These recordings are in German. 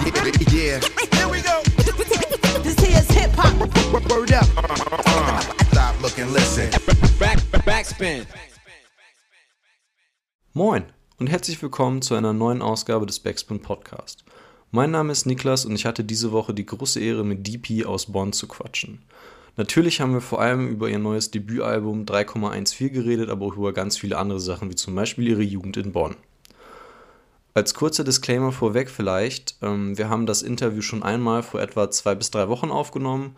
Yeah. Here we go. This here's hip hop. Word up. Stop, look and listen. Back, backspin. Moin und herzlich willkommen zu einer neuen Ausgabe des Backspin Podcast. Mein Name ist Niklas und ich hatte diese Woche die große Ehre, mit DP aus Bonn zu quatschen. Natürlich haben wir vor allem über ihr neues Debütalbum 3,14 geredet, aber auch über ganz viele andere Sachen, wie zum Beispiel ihre Jugend in Bonn. Als kurzer Disclaimer vorweg vielleicht, ähm, wir haben das Interview schon einmal vor etwa zwei bis drei Wochen aufgenommen.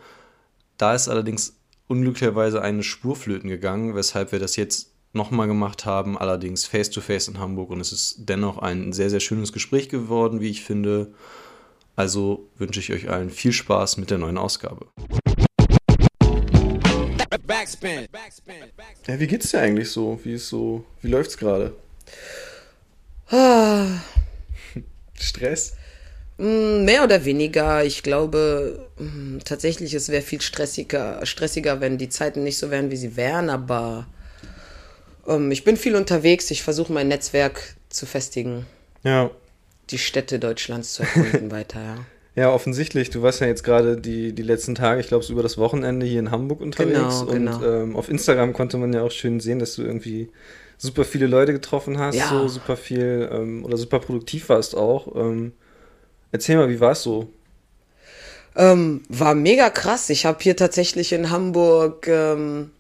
Da ist allerdings unglücklicherweise eine Spur flöten gegangen, weshalb wir das jetzt nochmal gemacht haben, allerdings face-to-face -face in Hamburg. Und es ist dennoch ein sehr, sehr schönes Gespräch geworden, wie ich finde. Also wünsche ich euch allen viel Spaß mit der neuen Ausgabe. Backspin. Ja, wie geht's dir eigentlich so? Wie ist so, wie läuft's gerade? Stress? Mm, mehr oder weniger. Ich glaube mm, tatsächlich, es wäre viel stressiger, stressiger, wenn die Zeiten nicht so wären, wie sie wären. Aber ähm, ich bin viel unterwegs. Ich versuche mein Netzwerk zu festigen. Ja. Die Städte Deutschlands zu erkunden weiter, ja. Ja, offensichtlich. Du warst ja jetzt gerade die, die letzten Tage, ich glaube, so über das Wochenende hier in Hamburg unterwegs. Genau, genau. Und ähm, auf Instagram konnte man ja auch schön sehen, dass du irgendwie super viele Leute getroffen hast, ja. so super viel ähm, oder super produktiv warst auch. Ähm, erzähl mal, wie war es so? Ähm, war mega krass. Ich habe hier tatsächlich in Hamburg ähm,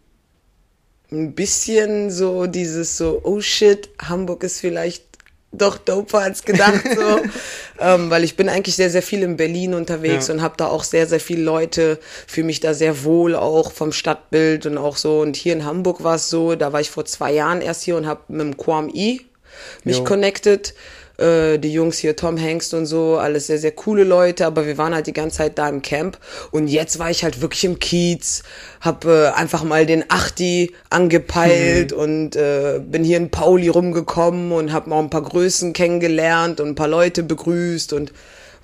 ein bisschen so dieses so, oh shit, Hamburg ist vielleicht doch doper als gedacht, so. ähm, weil ich bin eigentlich sehr, sehr viel in Berlin unterwegs ja. und habe da auch sehr, sehr viele Leute, fühle mich da sehr wohl auch vom Stadtbild und auch so. Und hier in Hamburg war es so, da war ich vor zwei Jahren erst hier und habe mit dem Quam E mich jo. connected äh, die Jungs hier, Tom Hengst und so, alles sehr, sehr coole Leute, aber wir waren halt die ganze Zeit da im Camp und jetzt war ich halt wirklich im Kiez, hab äh, einfach mal den Achti angepeilt mhm. und äh, bin hier in Pauli rumgekommen und hab mal ein paar Größen kennengelernt und ein paar Leute begrüßt und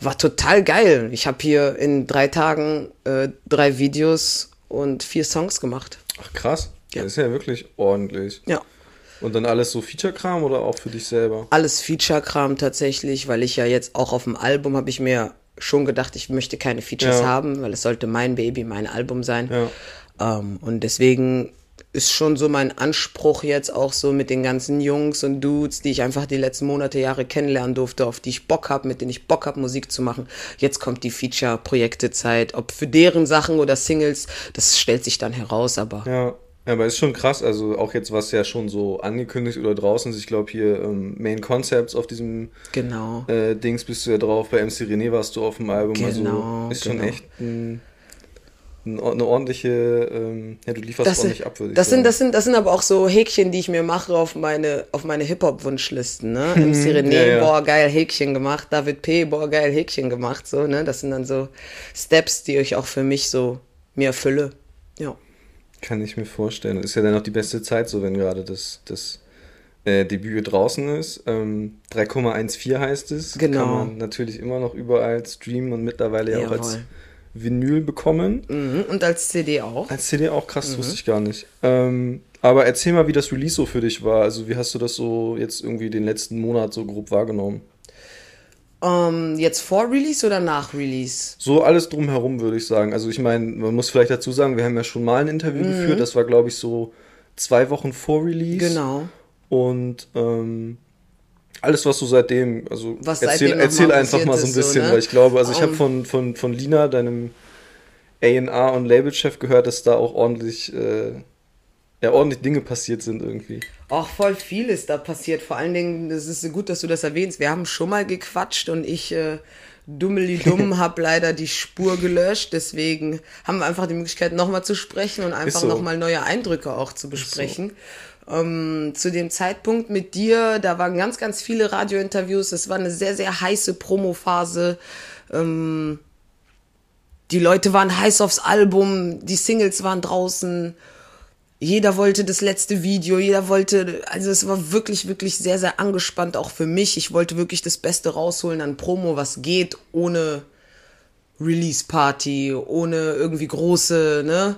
war total geil. Ich habe hier in drei Tagen äh, drei Videos und vier Songs gemacht. Ach krass. Ja. Das ist ja wirklich ordentlich. Ja. Und dann alles so Feature-Kram oder auch für dich selber? Alles Feature-Kram tatsächlich, weil ich ja jetzt auch auf dem Album habe ich mir schon gedacht, ich möchte keine Features ja. haben, weil es sollte mein Baby, mein Album sein. Ja. Ähm, und deswegen ist schon so mein Anspruch jetzt auch so mit den ganzen Jungs und Dudes, die ich einfach die letzten Monate, Jahre kennenlernen durfte, auf die ich Bock habe, mit denen ich Bock habe, Musik zu machen. Jetzt kommt die Feature-Projekte-Zeit. Ob für deren Sachen oder Singles, das stellt sich dann heraus, aber. Ja. Ja, aber ist schon krass, also auch jetzt was ja schon so angekündigt oder draußen ist, ich glaube hier ähm, Main Concepts auf diesem genau. äh, Dings bist du ja drauf, bei MC René warst du auf dem Album, also genau, also ist schon genau. echt ein, ein, eine ordentliche, ähm, ja du lieferst das ordentlich ab, würde ich das sagen. Sind, das, sind, das sind aber auch so Häkchen, die ich mir mache auf meine, auf meine Hip-Hop-Wunschlisten, ne, MC René, ja, ja. boah, geil, Häkchen gemacht, David P., boah, geil, Häkchen gemacht, so, ne, das sind dann so Steps, die ich auch für mich so mir erfülle, ja. Kann ich mir vorstellen. Ist ja dann auch die beste Zeit, so wenn gerade das, das äh, Debüt draußen ist. Ähm, 3,14 heißt es. Genau. Kann man natürlich immer noch überall streamen und mittlerweile ja auch als Vinyl bekommen. Mhm. Und als CD auch. Als CD auch, krass, mhm. wusste ich gar nicht. Ähm, aber erzähl mal, wie das Release so für dich war. Also wie hast du das so jetzt irgendwie den letzten Monat so grob wahrgenommen? Ähm, jetzt vor Release oder nach Release? So alles drumherum, würde ich sagen. Also ich meine, man muss vielleicht dazu sagen, wir haben ja schon mal ein Interview mhm. geführt. Das war, glaube ich, so zwei Wochen vor Release. Genau. Und ähm, alles, was so seitdem, also was erzähl, seitdem erzähl einfach mal so ein bisschen, so, ne? weil ich glaube, also ich um. habe von, von, von Lina, deinem A&R und Labelchef gehört, dass da auch ordentlich äh, ja ordentlich Dinge passiert sind irgendwie. Auch voll viel ist da passiert. Vor allen Dingen, das ist gut, dass du das erwähnst. Wir haben schon mal gequatscht und ich äh, dummeli-dumm habe leider die Spur gelöscht. Deswegen haben wir einfach die Möglichkeit, nochmal zu sprechen und einfach so. nochmal neue Eindrücke auch zu besprechen. So. Ähm, zu dem Zeitpunkt mit dir, da waren ganz, ganz viele Radiointerviews. Es war eine sehr, sehr heiße Promophase. Ähm, die Leute waren heiß aufs Album, die Singles waren draußen jeder wollte das letzte Video, jeder wollte, also es war wirklich, wirklich sehr, sehr angespannt, auch für mich. Ich wollte wirklich das Beste rausholen an Promo, was geht, ohne Release-Party, ohne irgendwie große ne,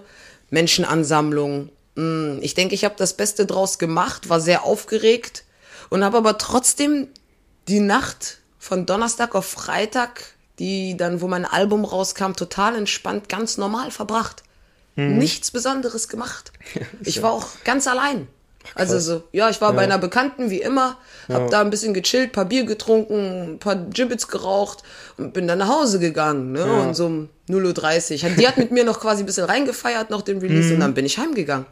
Menschenansammlung. Mm, ich denke, ich habe das Beste draus gemacht, war sehr aufgeregt und habe aber trotzdem die Nacht von Donnerstag auf Freitag die dann, wo mein Album rauskam, total entspannt, ganz normal verbracht. Mhm. Nichts Besonderes gemacht. ich war auch ganz allein. Also so, ja, ich war ja. bei einer Bekannten wie immer, hab ja. da ein bisschen gechillt, paar Bier getrunken, ein paar Gibbets geraucht und bin dann nach Hause gegangen, ne? Ja. Und so um 0.30 Uhr. Die hat mit mir noch quasi ein bisschen reingefeiert, noch den Release, mhm. und dann bin ich heimgegangen.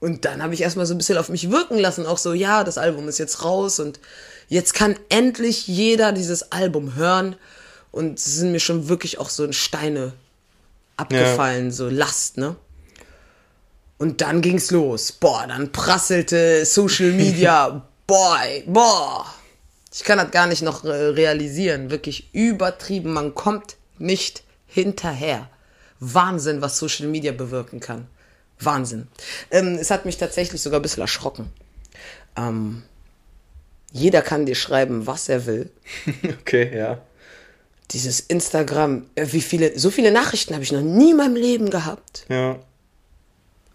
Und dann habe ich erstmal so ein bisschen auf mich wirken lassen, auch so, ja, das Album ist jetzt raus und jetzt kann endlich jeder dieses Album hören. Und es sind mir schon wirklich auch so Steine abgefallen, so Last, ne? Und dann ging's los. Boah, dann prasselte Social Media. Boy, boah. Ich kann das gar nicht noch äh, realisieren. Wirklich übertrieben. Man kommt nicht hinterher. Wahnsinn, was Social Media bewirken kann. Wahnsinn. Ähm, es hat mich tatsächlich sogar ein bisschen erschrocken. Ähm, jeder kann dir schreiben, was er will. Okay, ja. Dieses Instagram, äh, wie viele, so viele Nachrichten habe ich noch nie in meinem Leben gehabt. Ja.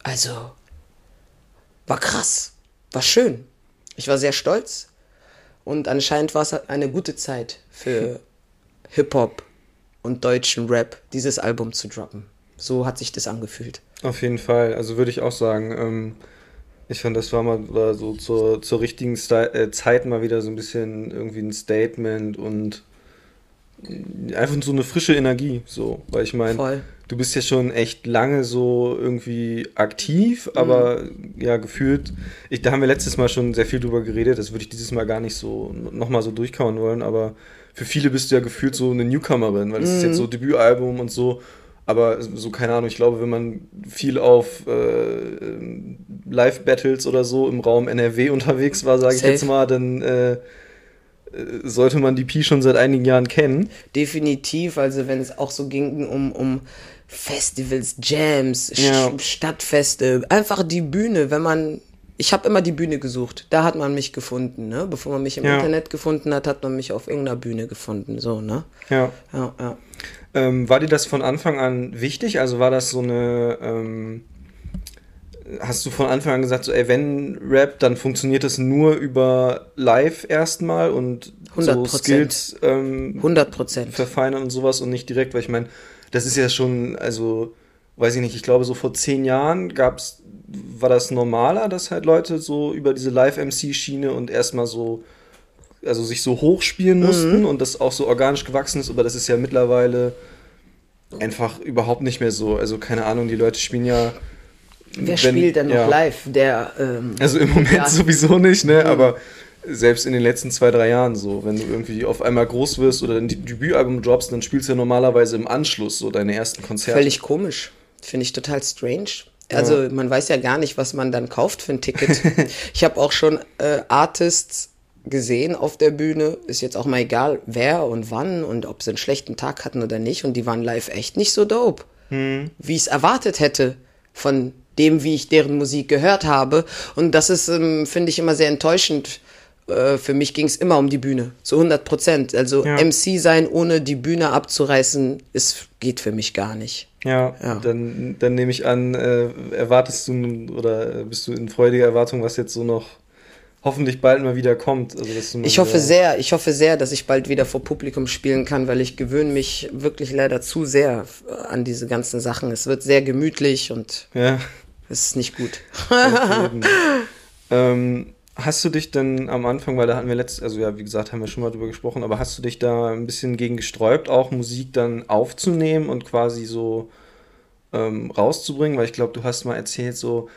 Also, war krass, war schön. Ich war sehr stolz und anscheinend war es eine gute Zeit für Hip-Hop und deutschen Rap, dieses Album zu droppen. So hat sich das angefühlt. Auf jeden Fall, also würde ich auch sagen, ähm, ich fand, das war mal so zur, zur richtigen Sti äh, Zeit mal wieder so ein bisschen irgendwie ein Statement und einfach so eine frische Energie, so, weil ich meine, du bist ja schon echt lange so irgendwie aktiv, aber mhm. ja, gefühlt, ich, da haben wir letztes Mal schon sehr viel drüber geredet, das würde ich dieses Mal gar nicht so nochmal so durchkauen wollen, aber für viele bist du ja gefühlt so eine Newcomerin, weil es mhm. ist jetzt so mhm. Debütalbum und so, aber so, keine Ahnung, ich glaube, wenn man viel auf äh, Live-Battles oder so im Raum NRW unterwegs war, sage ich jetzt mal, dann äh, sollte man die Pi schon seit einigen Jahren kennen. Definitiv, also wenn es auch so ging um, um Festivals, Jams, ja. Stadtfeste, einfach die Bühne, wenn man ich habe immer die Bühne gesucht. Da hat man mich gefunden, ne? Bevor man mich im ja. Internet gefunden hat, hat man mich auf irgendeiner Bühne gefunden, so, ne? Ja. Ja, ja. Ähm, war dir das von Anfang an wichtig? Also war das so eine ähm, hast du von Anfang an gesagt, so, ey, wenn Rap, dann funktioniert das nur über Live erstmal und 100%. so Skills ähm, 100%. verfeinern und sowas und nicht direkt, weil ich meine, das ist ja schon, also, weiß ich nicht, ich glaube, so vor zehn Jahren gab's, war das normaler, dass halt Leute so über diese Live-MC-Schiene und erstmal so, also sich so hochspielen mhm. mussten mhm. und das auch so organisch gewachsen ist, aber das ist ja mittlerweile einfach überhaupt nicht mehr so. Also, keine Ahnung, die Leute spielen ja Wer spielt denn noch ja. live? Der, ähm, also im Moment ja. sowieso nicht, ne? Mhm. Aber selbst in den letzten zwei, drei Jahren so, wenn du irgendwie auf einmal groß wirst oder ein Debütalbum droppst, dann spielst du ja normalerweise im Anschluss so deine ersten Konzerte. Völlig komisch. Finde ich total strange. Also ja. man weiß ja gar nicht, was man dann kauft für ein Ticket. ich habe auch schon äh, Artists gesehen auf der Bühne. Ist jetzt auch mal egal, wer und wann und ob sie einen schlechten Tag hatten oder nicht. Und die waren live echt nicht so dope, hm. wie ich es erwartet hätte von dem, wie ich deren Musik gehört habe. Und das ist, ähm, finde ich, immer sehr enttäuschend. Äh, für mich ging es immer um die Bühne, zu 100 Prozent. Also ja. MC sein, ohne die Bühne abzureißen, ist, geht für mich gar nicht. Ja, ja. Dann, dann nehme ich an, äh, erwartest du oder bist du in freudiger Erwartung, was jetzt so noch hoffentlich bald mal wieder kommt. Also, ich hoffe sehr, ich hoffe sehr, dass ich bald wieder vor Publikum spielen kann, weil ich gewöhne mich wirklich leider zu sehr an diese ganzen Sachen. Es wird sehr gemütlich und ja. Es ist nicht gut. ähm, hast du dich denn am Anfang, weil da hatten wir letzt, also ja, wie gesagt, haben wir schon mal drüber gesprochen, aber hast du dich da ein bisschen gegen gesträubt, auch Musik dann aufzunehmen und quasi so ähm, rauszubringen? Weil ich glaube, du hast mal erzählt, so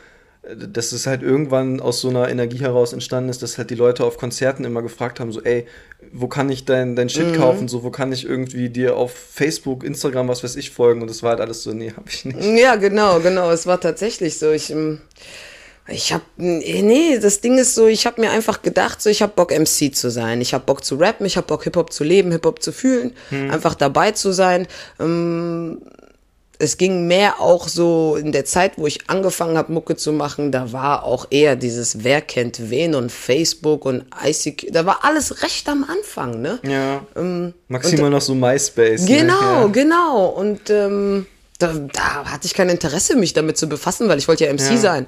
dass es halt irgendwann aus so einer Energie heraus entstanden ist, dass halt die Leute auf Konzerten immer gefragt haben, so, ey, wo kann ich dein, dein Shit mhm. kaufen, so, wo kann ich irgendwie dir auf Facebook, Instagram, was weiß ich, folgen und das war halt alles so, nee, hab ich nicht. Ja, genau, genau, es war tatsächlich so, ich, ähm, ich hab, nee, das Ding ist so, ich hab mir einfach gedacht, so, ich hab Bock MC zu sein, ich hab Bock zu rappen, ich hab Bock Hip-Hop zu leben, Hip-Hop zu fühlen, mhm. einfach dabei zu sein, ähm, es ging mehr auch so in der Zeit, wo ich angefangen habe, Mucke zu machen, da war auch eher dieses Wer kennt wen und Facebook und ICQ, da war alles recht am Anfang, ne? Ja. Ähm, Maximal und, noch so MySpace. Ne? Genau, ne? ja. genau. Und ähm, da, da hatte ich kein Interesse, mich damit zu befassen, weil ich wollte ja MC ja. sein.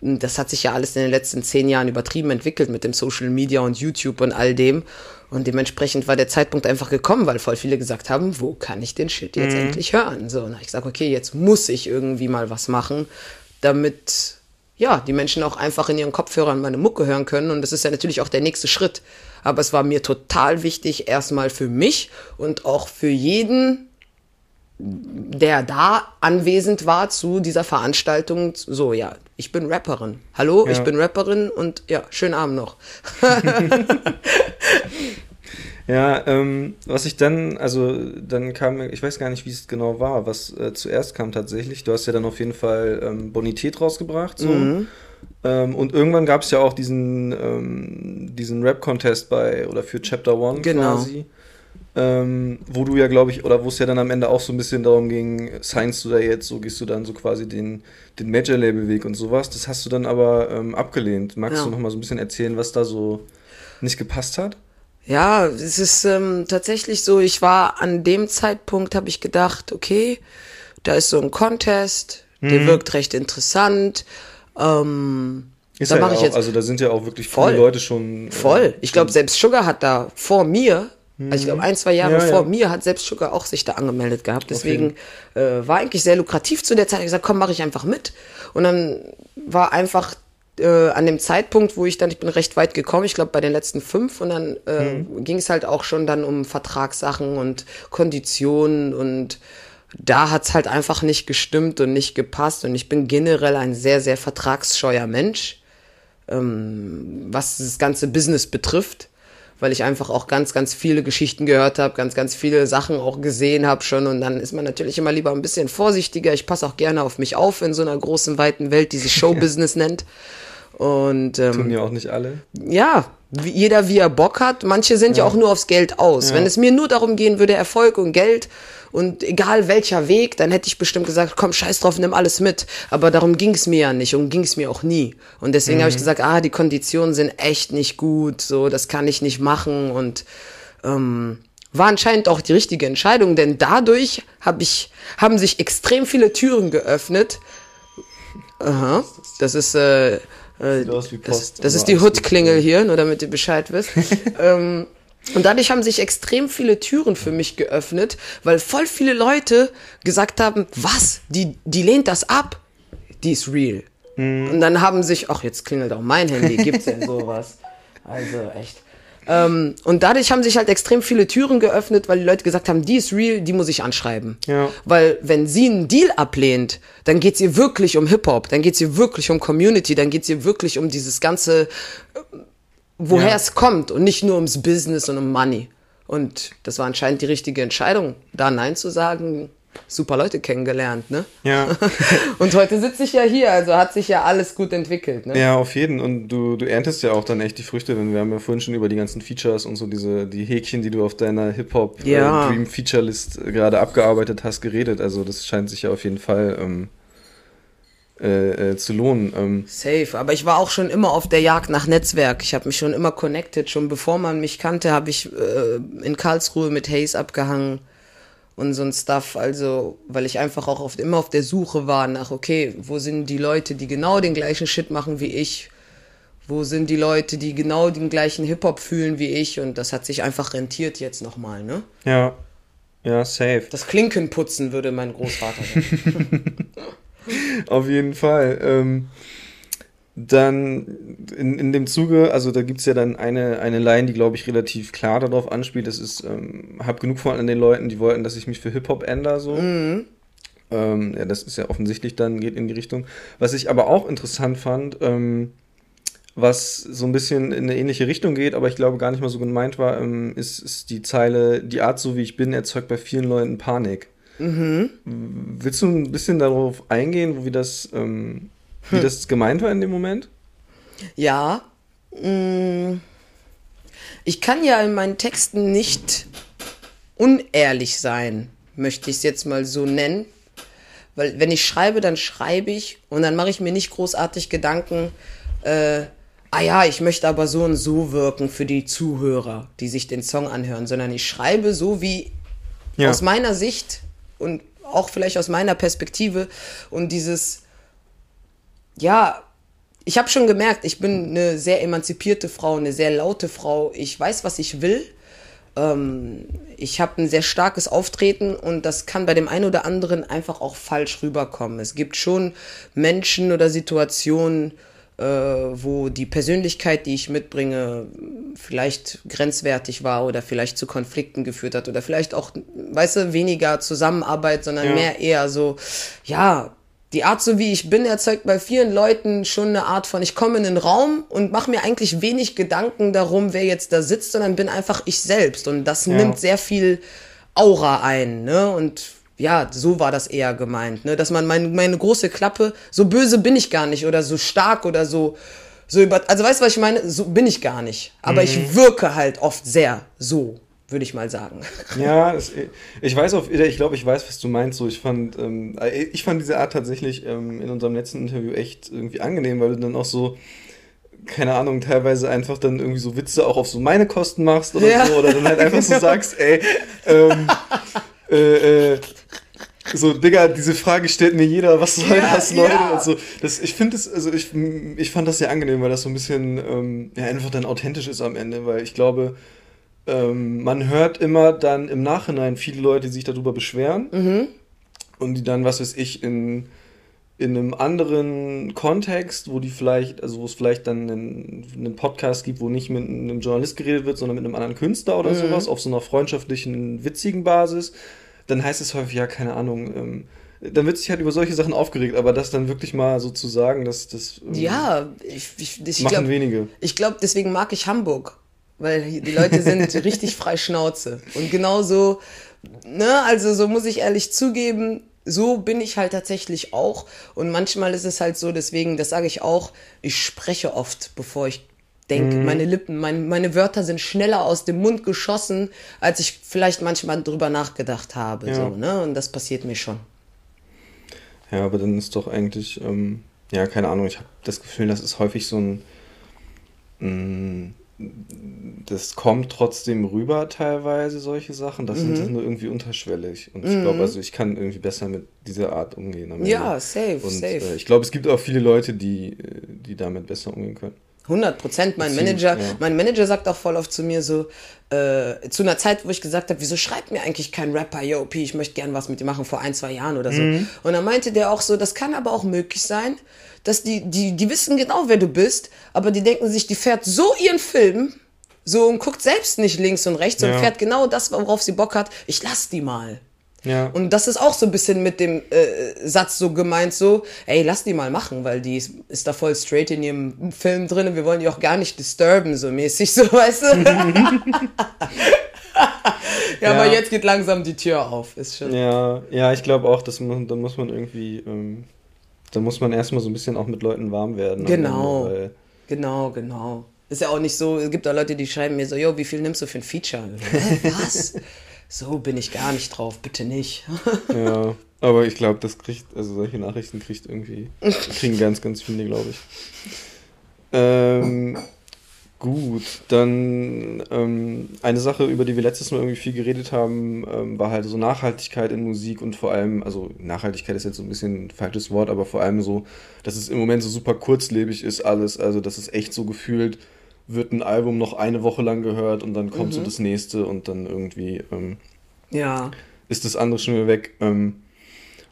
Das hat sich ja alles in den letzten zehn Jahren übertrieben entwickelt mit dem Social Media und YouTube und all dem. Und dementsprechend war der Zeitpunkt einfach gekommen, weil voll viele gesagt haben, wo kann ich den Shit jetzt mhm. endlich hören? So, und ich gesagt, okay, jetzt muss ich irgendwie mal was machen, damit ja, die Menschen auch einfach in ihren Kopfhörern meine Mucke hören können. Und das ist ja natürlich auch der nächste Schritt. Aber es war mir total wichtig, erstmal für mich und auch für jeden, der da anwesend war zu dieser Veranstaltung, so, ja, ich bin Rapperin. Hallo, ja. ich bin Rapperin und ja, schönen Abend noch. ja, ähm, was ich dann, also dann kam, ich weiß gar nicht, wie es genau war, was äh, zuerst kam tatsächlich. Du hast ja dann auf jeden Fall ähm, Bonität rausgebracht, so. Mhm. Ähm, und irgendwann gab es ja auch diesen, ähm, diesen Rap-Contest bei, oder für Chapter One genau. quasi ähm, wo du ja, glaube ich, oder wo es ja dann am Ende auch so ein bisschen darum ging, signst du da jetzt, so gehst du dann so quasi den, den Major-Label-Weg und sowas. Das hast du dann aber ähm, abgelehnt. Magst ja. du noch mal so ein bisschen erzählen, was da so nicht gepasst hat? Ja, es ist ähm, tatsächlich so, ich war an dem Zeitpunkt, habe ich gedacht, okay, da ist so ein Contest, mhm. der wirkt recht interessant. Ähm, ist da ja mache ich jetzt. Also da sind ja auch wirklich voll, viele Leute schon. Äh, voll. Ich glaube, selbst Sugar hat da vor mir also ich glaube, ein, zwei Jahre ja, vor ja. mir hat selbst Sugar auch sich da angemeldet gehabt. Deswegen okay. äh, war eigentlich sehr lukrativ zu der Zeit. Ich gesagt, komm, mache ich einfach mit. Und dann war einfach äh, an dem Zeitpunkt, wo ich dann, ich bin recht weit gekommen, ich glaube bei den letzten fünf, und dann äh, mhm. ging es halt auch schon dann um Vertragssachen und Konditionen und da hat's halt einfach nicht gestimmt und nicht gepasst. Und ich bin generell ein sehr, sehr vertragsscheuer Mensch, ähm, was das ganze Business betrifft weil ich einfach auch ganz, ganz viele Geschichten gehört habe, ganz, ganz viele Sachen auch gesehen habe schon. Und dann ist man natürlich immer lieber ein bisschen vorsichtiger. Ich passe auch gerne auf mich auf in so einer großen, weiten Welt, die sich Showbusiness nennt. Und, ähm, Tun ja auch nicht alle. Ja, jeder wie er Bock hat. Manche sind ja, ja auch nur aufs Geld aus. Ja. Wenn es mir nur darum gehen würde, Erfolg und Geld und egal welcher Weg, dann hätte ich bestimmt gesagt, komm, scheiß drauf, nimm alles mit. Aber darum ging es mir ja nicht und ging es mir auch nie. Und deswegen mhm. habe ich gesagt, ah, die Konditionen sind echt nicht gut, so, das kann ich nicht machen und ähm, war anscheinend auch die richtige Entscheidung, denn dadurch hab ich, haben sich extrem viele Türen geöffnet. Aha, das ist äh, äh, das, das ist die Hood-Klingel hier, nur damit ihr Bescheid wisst. ähm, und dadurch haben sich extrem viele Türen für mich geöffnet, weil voll viele Leute gesagt haben, was, die, die lehnt das ab, die ist real. Mhm. Und dann haben sich, ach, jetzt klingelt auch mein Handy, gibt's denn sowas? Also echt. Ähm, und dadurch haben sich halt extrem viele Türen geöffnet, weil die Leute gesagt haben, die ist real, die muss ich anschreiben. Ja. Weil wenn sie einen Deal ablehnt, dann geht's ihr wirklich um Hip-Hop, dann geht's ihr wirklich um Community, dann geht's ihr wirklich um dieses ganze, äh, woher ja. es kommt und nicht nur ums Business und um Money. Und das war anscheinend die richtige Entscheidung, da Nein zu sagen super Leute kennengelernt, ne? Ja. und heute sitze ich ja hier, also hat sich ja alles gut entwickelt, ne? Ja, auf jeden. Und du, du erntest ja auch dann echt die Früchte, denn wir haben ja vorhin schon über die ganzen Features und so diese, die Häkchen, die du auf deiner Hip-Hop äh, ja. äh, Dream Feature List gerade abgearbeitet hast, geredet. Also das scheint sich ja auf jeden Fall ähm, äh, äh, zu lohnen. Ähm. Safe, aber ich war auch schon immer auf der Jagd nach Netzwerk. Ich habe mich schon immer connected. Schon bevor man mich kannte, habe ich äh, in Karlsruhe mit Haze abgehangen und so ein Stuff. Also, weil ich einfach auch oft immer auf der Suche war nach, okay, wo sind die Leute, die genau den gleichen Shit machen wie ich? Wo sind die Leute, die genau den gleichen Hip-Hop fühlen wie ich? Und das hat sich einfach rentiert jetzt nochmal, ne? Ja. Ja, safe. Das Klinkenputzen würde mein Großvater sagen. auf jeden Fall. Ähm dann in, in dem Zuge, also da gibt es ja dann eine, eine Line, die, glaube ich, relativ klar darauf anspielt. Das ist, ähm, hab genug von an den Leuten, die wollten, dass ich mich für Hip-Hop ändere, so. Mhm. Ähm, ja, das ist ja offensichtlich dann, geht in die Richtung. Was ich aber auch interessant fand, ähm, was so ein bisschen in eine ähnliche Richtung geht, aber ich glaube gar nicht mal so gemeint war, ähm, ist, ist die Zeile, die Art so wie ich bin, erzeugt bei vielen Leuten Panik. Mhm. Willst du ein bisschen darauf eingehen, wie das ähm, wie hm. das gemeint war in dem Moment? Ja. Mm. Ich kann ja in meinen Texten nicht unehrlich sein, möchte ich es jetzt mal so nennen. Weil wenn ich schreibe, dann schreibe ich und dann mache ich mir nicht großartig Gedanken, äh, ah ja, ich möchte aber so und so wirken für die Zuhörer, die sich den Song anhören, sondern ich schreibe so wie ja. aus meiner Sicht und auch vielleicht aus meiner Perspektive und dieses ja, ich habe schon gemerkt, ich bin eine sehr emanzipierte Frau, eine sehr laute Frau. Ich weiß, was ich will ähm, ich habe ein sehr starkes Auftreten und das kann bei dem einen oder anderen einfach auch falsch rüberkommen. Es gibt schon Menschen oder Situationen, äh, wo die Persönlichkeit, die ich mitbringe, vielleicht grenzwertig war oder vielleicht zu Konflikten geführt hat oder vielleicht auch, weißt du, weniger Zusammenarbeit, sondern ja. mehr eher so, ja, die Art, so wie ich bin, erzeugt bei vielen Leuten schon eine Art von, ich komme in den Raum und mache mir eigentlich wenig Gedanken darum, wer jetzt da sitzt, sondern bin einfach ich selbst. Und das ja. nimmt sehr viel Aura ein, ne? Und ja, so war das eher gemeint, ne? Dass man meine, meine große Klappe, so böse bin ich gar nicht oder so stark oder so, so über, also weißt du, was ich meine? So bin ich gar nicht. Aber mhm. ich wirke halt oft sehr so würde ich mal sagen. Ja, es, ich weiß auf, ich glaube, ich weiß, was du meinst. So, ich fand, ähm, ich fand diese Art tatsächlich ähm, in unserem letzten Interview echt irgendwie angenehm, weil du dann auch so, keine Ahnung, teilweise einfach dann irgendwie so Witze auch auf so meine Kosten machst oder ja. so, oder dann halt einfach so sagst, ey, ähm, äh, äh, so, Digga, diese Frage stellt mir jeder, was soll ja, das, Leute? Ja. Also, das, ich finde es, also ich, ich fand das sehr angenehm, weil das so ein bisschen, ähm, ja, einfach dann authentisch ist am Ende, weil ich glaube, ähm, man hört immer dann im Nachhinein viele Leute, die sich darüber beschweren mhm. und die dann, was weiß ich, in, in einem anderen Kontext, wo die vielleicht, also wo es vielleicht dann einen, einen, Podcast gibt, wo nicht mit einem Journalist geredet wird, sondern mit einem anderen Künstler oder mhm. sowas, auf so einer freundschaftlichen, witzigen Basis, dann heißt es häufig, ja, keine Ahnung, ähm, dann wird sich halt über solche Sachen aufgeregt, aber das dann wirklich mal so zu sagen, dass das. Ähm, ja, ich, ich, ich machen glaub, wenige. Ich glaube, deswegen mag ich Hamburg weil die Leute sind richtig frei Schnauze. Und genauso, ne, also so muss ich ehrlich zugeben, so bin ich halt tatsächlich auch. Und manchmal ist es halt so, deswegen, das sage ich auch, ich spreche oft, bevor ich denke. Mhm. Meine Lippen, mein, meine Wörter sind schneller aus dem Mund geschossen, als ich vielleicht manchmal drüber nachgedacht habe. Ja. So, ne? Und das passiert mir schon. Ja, aber dann ist doch eigentlich, ähm, ja, keine Ahnung, ich habe das Gefühl, das ist häufig so ein. Mh, mm, das kommt trotzdem rüber teilweise, solche Sachen. Das mhm. sind nur irgendwie unterschwellig. Und ich mhm. glaube, also ich kann irgendwie besser mit dieser Art umgehen. Ja, safe, und, safe. Äh, ich glaube, es gibt auch viele Leute, die, die damit besser umgehen können. 100 Prozent. Mein Manager, ja. mein Manager sagt auch voll oft zu mir so, äh, zu einer Zeit, wo ich gesagt habe, wieso schreibt mir eigentlich kein Rapper, yo, P, ich möchte gern was mit dir machen, vor ein, zwei Jahren oder so. Mhm. Und dann meinte der auch so, das kann aber auch möglich sein, dass die, die, die wissen genau, wer du bist, aber die denken sich, die fährt so ihren Film, so und guckt selbst nicht links und rechts ja. und fährt genau das, worauf sie Bock hat. Ich lass die mal. Ja. Und das ist auch so ein bisschen mit dem äh, Satz so gemeint, so, ey, lass die mal machen, weil die ist, ist da voll straight in ihrem Film drin wir wollen die auch gar nicht disturben, so mäßig, so, weißt du? ja, ja, aber jetzt geht langsam die Tür auf, ist schon. Ja, ja, ich glaube auch, dass man, da muss man irgendwie ähm, da muss man erstmal so ein bisschen auch mit Leuten warm werden. Genau. Ende, genau, genau. Ist ja auch nicht so, es gibt auch Leute, die schreiben mir so, yo, wie viel nimmst du für ein Feature? Was? So bin ich gar nicht drauf, bitte nicht. ja, aber ich glaube, das kriegt, also solche Nachrichten kriegt irgendwie, kriegen ganz, ganz viele, glaube ich. Ähm, Gut, dann ähm, eine Sache, über die wir letztes Mal irgendwie viel geredet haben, ähm, war halt so Nachhaltigkeit in Musik und vor allem, also Nachhaltigkeit ist jetzt so ein bisschen ein falsches Wort, aber vor allem so, dass es im Moment so super kurzlebig ist alles, also dass es echt so gefühlt wird ein Album noch eine Woche lang gehört und dann kommt mhm. so das nächste und dann irgendwie ähm, ja. ist das andere schon wieder weg. Ähm,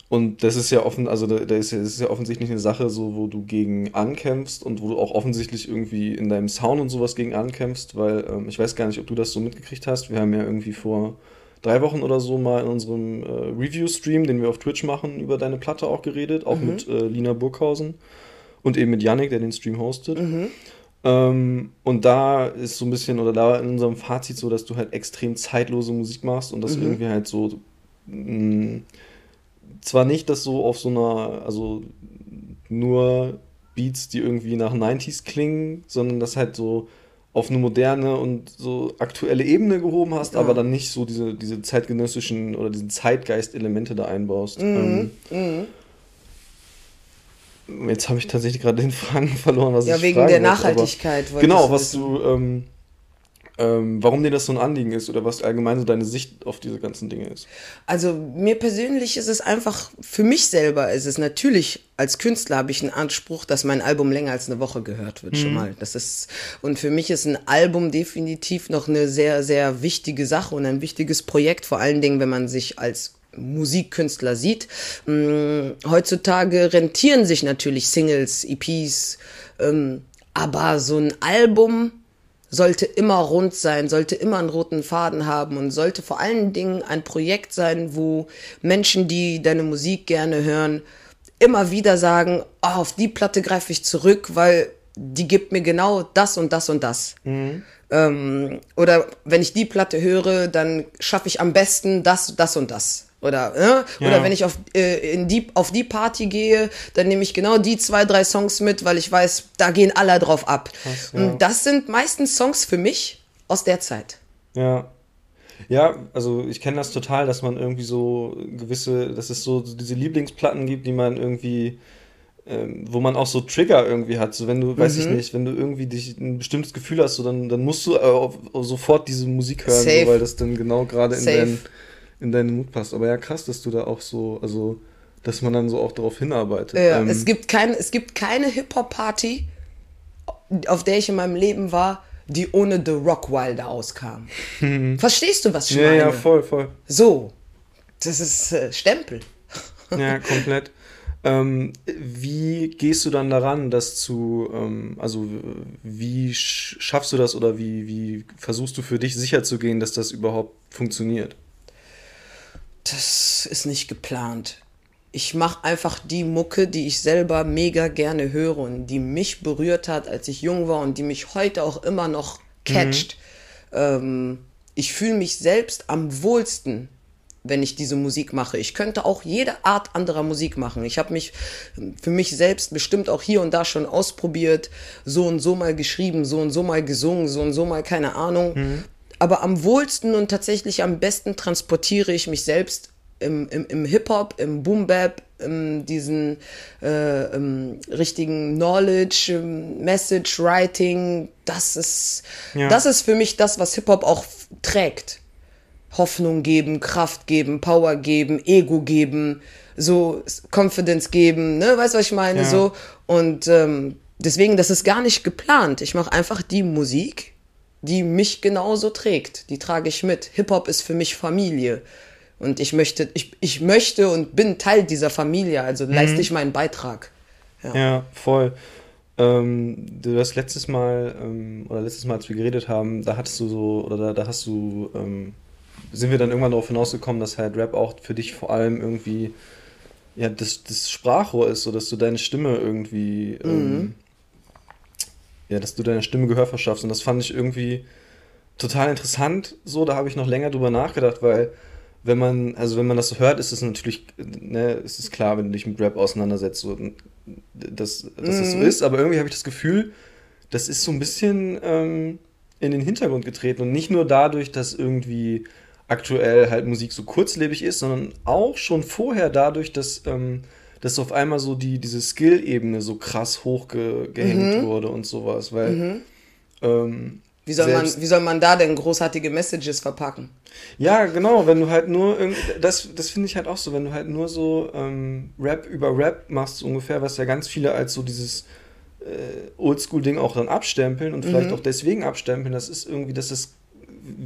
und das ist ja offen, also da, da ist ja, ist ja offensichtlich eine Sache, so wo du gegen ankämpfst und wo du auch offensichtlich irgendwie in deinem Sound und sowas gegen ankämpfst, weil ähm, ich weiß gar nicht, ob du das so mitgekriegt hast. Wir haben ja irgendwie vor drei Wochen oder so mal in unserem äh, Review-Stream, den wir auf Twitch machen, über deine Platte auch geredet, auch mhm. mit äh, Lina Burghausen und eben mit Yannick, der den Stream hostet. Mhm. Ähm, und da ist so ein bisschen, oder da in unserem Fazit so, dass du halt extrem zeitlose Musik machst und das mhm. irgendwie halt so mh, mm, zwar nicht, dass so auf so einer, also nur Beats, die irgendwie nach 90s klingen, sondern das halt so auf eine moderne und so aktuelle Ebene gehoben hast, ja. aber dann nicht so diese, diese zeitgenössischen oder diesen Zeitgeist-Elemente da einbaust. Mhm. Ähm, mhm. Jetzt habe ich tatsächlich gerade den Fragen verloren, was ja, ich wegen der Nachhaltigkeit. Wollte genau, was du, ähm, ähm, warum dir das so ein Anliegen ist oder was allgemein so deine Sicht auf diese ganzen Dinge ist. Also mir persönlich ist es einfach, für mich selber ist es natürlich, als Künstler habe ich einen Anspruch, dass mein Album länger als eine Woche gehört wird, mhm. schon mal. Das ist, und für mich ist ein Album definitiv noch eine sehr, sehr wichtige Sache und ein wichtiges Projekt, vor allen Dingen, wenn man sich als Musikkünstler sieht. Hm, heutzutage rentieren sich natürlich Singles, EPs, ähm, aber so ein Album, sollte immer rund sein, sollte immer einen roten Faden haben und sollte vor allen Dingen ein Projekt sein, wo Menschen, die deine Musik gerne hören, immer wieder sagen, oh, auf die Platte greife ich zurück, weil die gibt mir genau das und das und das. Mhm. Ähm, oder wenn ich die Platte höre, dann schaffe ich am besten das, das und das. Oder, äh? oder wenn ich auf, äh, in die, auf die Party gehe, dann nehme ich genau die zwei, drei Songs mit, weil ich weiß, da gehen alle drauf ab. Krass, ja. Und das sind meistens Songs für mich aus der Zeit. Ja. Ja, also ich kenne das total, dass man irgendwie so gewisse, dass es so diese Lieblingsplatten gibt, die man irgendwie, ähm, wo man auch so Trigger irgendwie hat. So wenn du, mhm. weiß ich mhm. nicht, wenn du irgendwie dich ein bestimmtes Gefühl hast, so dann, dann musst du äh, sofort diese Musik hören, so, weil das dann genau gerade in deinen in deinen Mut passt. Aber ja, krass, dass du da auch so, also, dass man dann so auch darauf hinarbeitet. Ja, ähm, es, gibt kein, es gibt keine Hip-Hop-Party, auf der ich in meinem Leben war, die ohne The Rock Wilder auskam. Verstehst du, was ich ja, meine? Ja, voll, voll. So, das ist äh, Stempel. ja, komplett. Ähm, wie gehst du dann daran, das zu, ähm, also wie schaffst du das oder wie, wie versuchst du für dich sicherzugehen, dass das überhaupt funktioniert? Das ist nicht geplant. Ich mache einfach die Mucke, die ich selber mega gerne höre und die mich berührt hat, als ich jung war und die mich heute auch immer noch catcht. Mhm. Ähm, ich fühle mich selbst am wohlsten, wenn ich diese Musik mache. Ich könnte auch jede Art anderer Musik machen. Ich habe mich für mich selbst bestimmt auch hier und da schon ausprobiert, so und so mal geschrieben, so und so mal gesungen, so und so mal keine Ahnung. Mhm aber am wohlsten und tatsächlich am besten transportiere ich mich selbst im, im, im Hip-Hop, im Boom-Bap, in diesen äh, im richtigen Knowledge, Message, Writing. Das ist, ja. das ist für mich das, was Hip-Hop auch trägt. Hoffnung geben, Kraft geben, Power geben, Ego geben, so Confidence geben, ne, weißt du, was ich meine? Ja. So. Und ähm, deswegen, das ist gar nicht geplant. Ich mache einfach die Musik, die mich genauso trägt. Die trage ich mit. Hip-Hop ist für mich Familie. Und ich möchte, ich, ich möchte und bin Teil dieser Familie, also mhm. leiste ich meinen Beitrag. Ja, ja voll. Ähm, du hast letztes Mal, ähm, oder letztes Mal, als wir geredet haben, da hattest du so, oder da, da hast du, ähm, sind wir dann irgendwann darauf hinausgekommen, dass halt Rap auch für dich vor allem irgendwie, ja, das, das Sprachrohr ist, so dass du deine Stimme irgendwie, ähm, mhm ja, dass du deiner Stimme Gehör verschaffst. Und das fand ich irgendwie total interessant. So, da habe ich noch länger drüber nachgedacht, weil wenn man, also wenn man das so hört, ist es natürlich, ne, ist es klar, wenn du dich mit Rap auseinandersetzt, so, dass, dass mhm. das so mhm. ist. Aber irgendwie habe ich das Gefühl, das ist so ein bisschen ähm, in den Hintergrund getreten und nicht nur dadurch, dass irgendwie aktuell halt Musik so kurzlebig ist, sondern auch schon vorher dadurch, dass ähm, dass auf einmal so die, diese Skill-Ebene so krass hochgehängt mhm. wurde und sowas, weil. Mhm. Ähm, wie soll, man, wie soll man da denn großartige Messages verpacken? Ja, genau, wenn du halt nur, das, das finde ich halt auch so, wenn du halt nur so ähm, Rap über Rap machst, so ungefähr, was ja ganz viele als so dieses äh, Oldschool-Ding auch dann abstempeln und vielleicht mhm. auch deswegen abstempeln, das ist irgendwie, dass das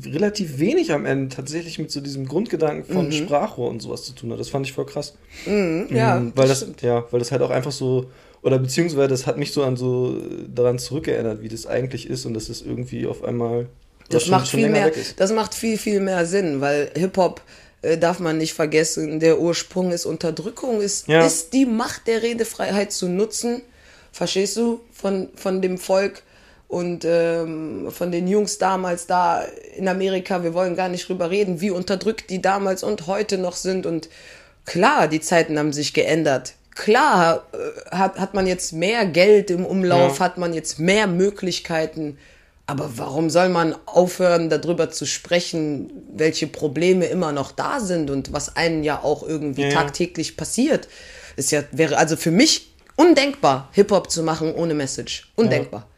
relativ wenig am Ende tatsächlich mit so diesem Grundgedanken von mhm. Sprachrohr und sowas zu tun hat. Das fand ich voll krass. Mhm, ja, mhm, weil das, das ja, weil das halt auch einfach so oder beziehungsweise das hat mich so an so daran zurückgeerinnert, wie das eigentlich ist und dass es irgendwie auf einmal das macht viel mehr, das macht viel viel mehr Sinn, weil Hip Hop äh, darf man nicht vergessen, der Ursprung ist Unterdrückung, ist, ja. ist die Macht der Redefreiheit zu nutzen, verstehst du, von, von dem Volk und ähm, von den Jungs damals da in Amerika, wir wollen gar nicht drüber reden, wie unterdrückt die damals und heute noch sind. Und klar, die Zeiten haben sich geändert. Klar äh, hat, hat man jetzt mehr Geld im Umlauf, ja. hat man jetzt mehr Möglichkeiten. Aber warum soll man aufhören, darüber zu sprechen, welche Probleme immer noch da sind und was einen ja auch irgendwie ja. tagtäglich passiert? Ist ja, wäre also für mich undenkbar, Hip-Hop zu machen ohne Message. Undenkbar. Ja.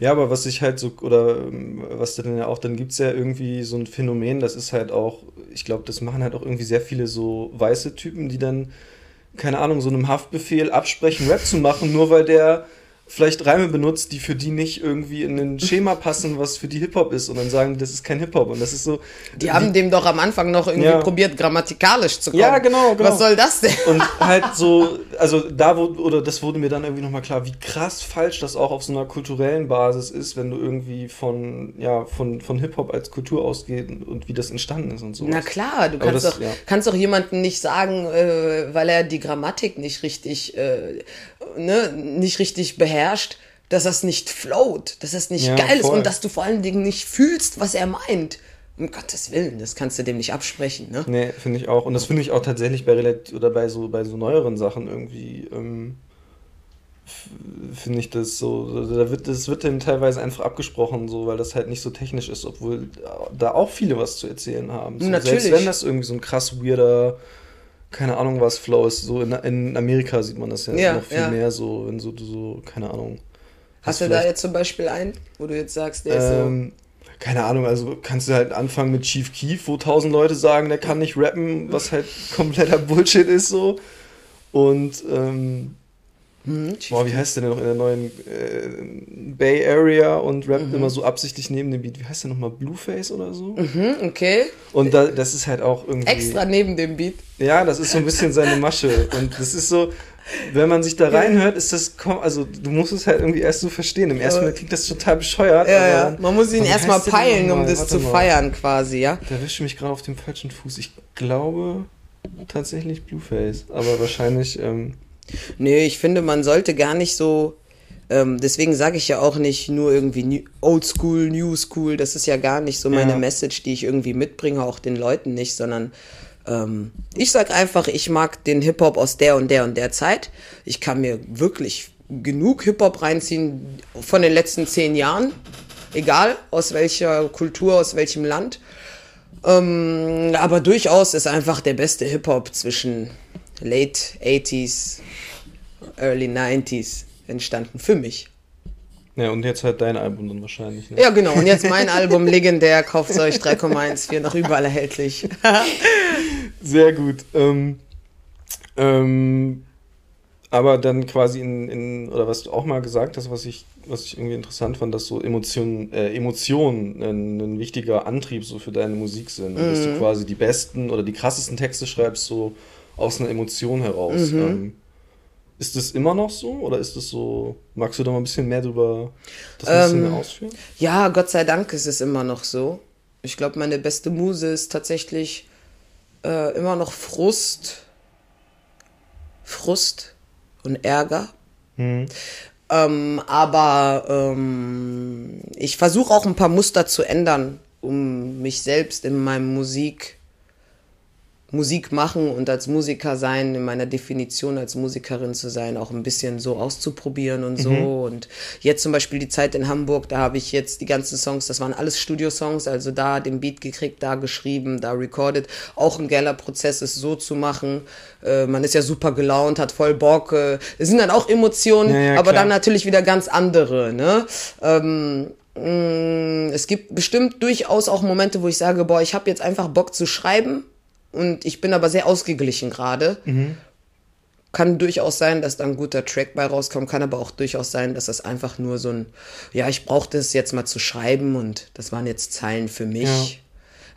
Ja, aber was ich halt so, oder ähm, was dann ja auch, dann gibt es ja irgendwie so ein Phänomen, das ist halt auch, ich glaube, das machen halt auch irgendwie sehr viele so weiße Typen, die dann, keine Ahnung, so einem Haftbefehl absprechen, Rap zu machen, nur weil der vielleicht Reime benutzt, die für die nicht irgendwie in ein Schema passen, was für die Hip-Hop ist und dann sagen, das ist kein Hip-Hop und das ist so. Die haben dem doch am Anfang noch irgendwie ja. probiert, grammatikalisch zu kommen. Ja, genau, genau. Was soll das denn? Und halt so, also da wurde, oder das wurde mir dann irgendwie nochmal klar, wie krass falsch das auch auf so einer kulturellen Basis ist, wenn du irgendwie von, ja, von, von Hip-Hop als Kultur ausgeht und wie das entstanden ist und so. Na klar, du kannst, das, doch, ja. kannst doch jemanden nicht sagen, äh, weil er die Grammatik nicht richtig, äh, ne, nicht richtig beherrscht dass das nicht float, dass das nicht ja, geil voll. ist und dass du vor allen Dingen nicht fühlst, was er meint. Um Gottes Willen, das kannst du dem nicht absprechen, ne? Nee, finde ich auch. Und das finde ich auch tatsächlich bei relativ oder bei so bei so neueren Sachen irgendwie, ähm, finde ich das so, da wird, das wird dann teilweise einfach abgesprochen, so, weil das halt nicht so technisch ist, obwohl da auch viele was zu erzählen haben. So, Natürlich. Selbst wenn das irgendwie so ein krass weirder keine Ahnung, was Flow ist. So in, in Amerika sieht man das ja, ja noch viel ja. mehr so, wenn so, so, keine Ahnung. Hast du da jetzt zum Beispiel einen, wo du jetzt sagst, der ähm, ist so. Ähm, keine Ahnung, also kannst du halt anfangen mit Chief Keef, wo tausend Leute sagen, der kann nicht rappen, was halt kompletter Bullshit ist so. Und ähm, Mhm, Boah, wie heißt der denn noch in der neuen äh, Bay Area und rappt mhm. immer so absichtlich neben dem Beat? Wie heißt der nochmal? Blueface oder so? Mhm, okay. Und da, das ist halt auch irgendwie. Extra neben dem Beat. Ja, das ist so ein bisschen seine Masche. Und das ist so, wenn man sich da reinhört, ist das, also du musst es halt irgendwie erst so verstehen. Im ersten Mal klingt das total bescheuert. Ja, ja. Man muss ihn erstmal peilen, um das Warte zu mal. feiern quasi, ja. Da wische mich gerade auf dem falschen Fuß. Ich glaube tatsächlich Blueface, aber wahrscheinlich. Ähm, Nee, ich finde, man sollte gar nicht so. Ähm, deswegen sage ich ja auch nicht nur irgendwie new, Old School, New School. Das ist ja gar nicht so meine ja. Message, die ich irgendwie mitbringe, auch den Leuten nicht, sondern ähm, ich sag einfach, ich mag den Hip Hop aus der und der und der Zeit. Ich kann mir wirklich genug Hip Hop reinziehen von den letzten zehn Jahren, egal aus welcher Kultur, aus welchem Land. Ähm, aber durchaus ist einfach der beste Hip Hop zwischen Late 80s, Early 90s entstanden für mich. Ja, und jetzt halt dein Album dann wahrscheinlich. Ne? Ja, genau. Und jetzt mein Album legendär, kauft euch 3,14 noch überall erhältlich. Sehr gut. Ähm, ähm, aber dann quasi in, in, oder was du auch mal gesagt hast, was ich, was ich irgendwie interessant fand, dass so Emotionen, äh, Emotionen ein, ein, wichtiger Antrieb so für deine Musik sind. Mhm. Dass du mhm. quasi die besten oder die krassesten Texte schreibst, so aus einer Emotion heraus. Mhm. Ähm, ist das immer noch so oder ist das so? Magst du da mal ein bisschen mehr drüber das ein bisschen ähm, mehr ausführen? Ja, Gott sei Dank ist es immer noch so. Ich glaube, meine beste Muse ist tatsächlich äh, immer noch Frust, Frust und Ärger. Mhm. Ähm, aber ähm, ich versuche auch ein paar Muster zu ändern, um mich selbst in meinem Musik Musik machen und als Musiker sein, in meiner Definition als Musikerin zu sein, auch ein bisschen so auszuprobieren und so. Mhm. Und jetzt zum Beispiel die Zeit in Hamburg, da habe ich jetzt die ganzen Songs, das waren alles Studiosongs, also da den Beat gekriegt, da geschrieben, da recorded. Auch ein geiler Prozess ist so zu machen. Äh, man ist ja super gelaunt, hat voll Bock. Äh, es sind dann auch Emotionen, ja, ja, aber dann natürlich wieder ganz andere. Ne? Ähm, mm, es gibt bestimmt durchaus auch Momente, wo ich sage, boah, ich habe jetzt einfach Bock zu schreiben und ich bin aber sehr ausgeglichen gerade. Mhm. Kann durchaus sein, dass da ein guter Track bei rauskommt, kann aber auch durchaus sein, dass das einfach nur so ein, ja, ich brauchte es jetzt mal zu schreiben und das waren jetzt Zeilen für mich. Ja.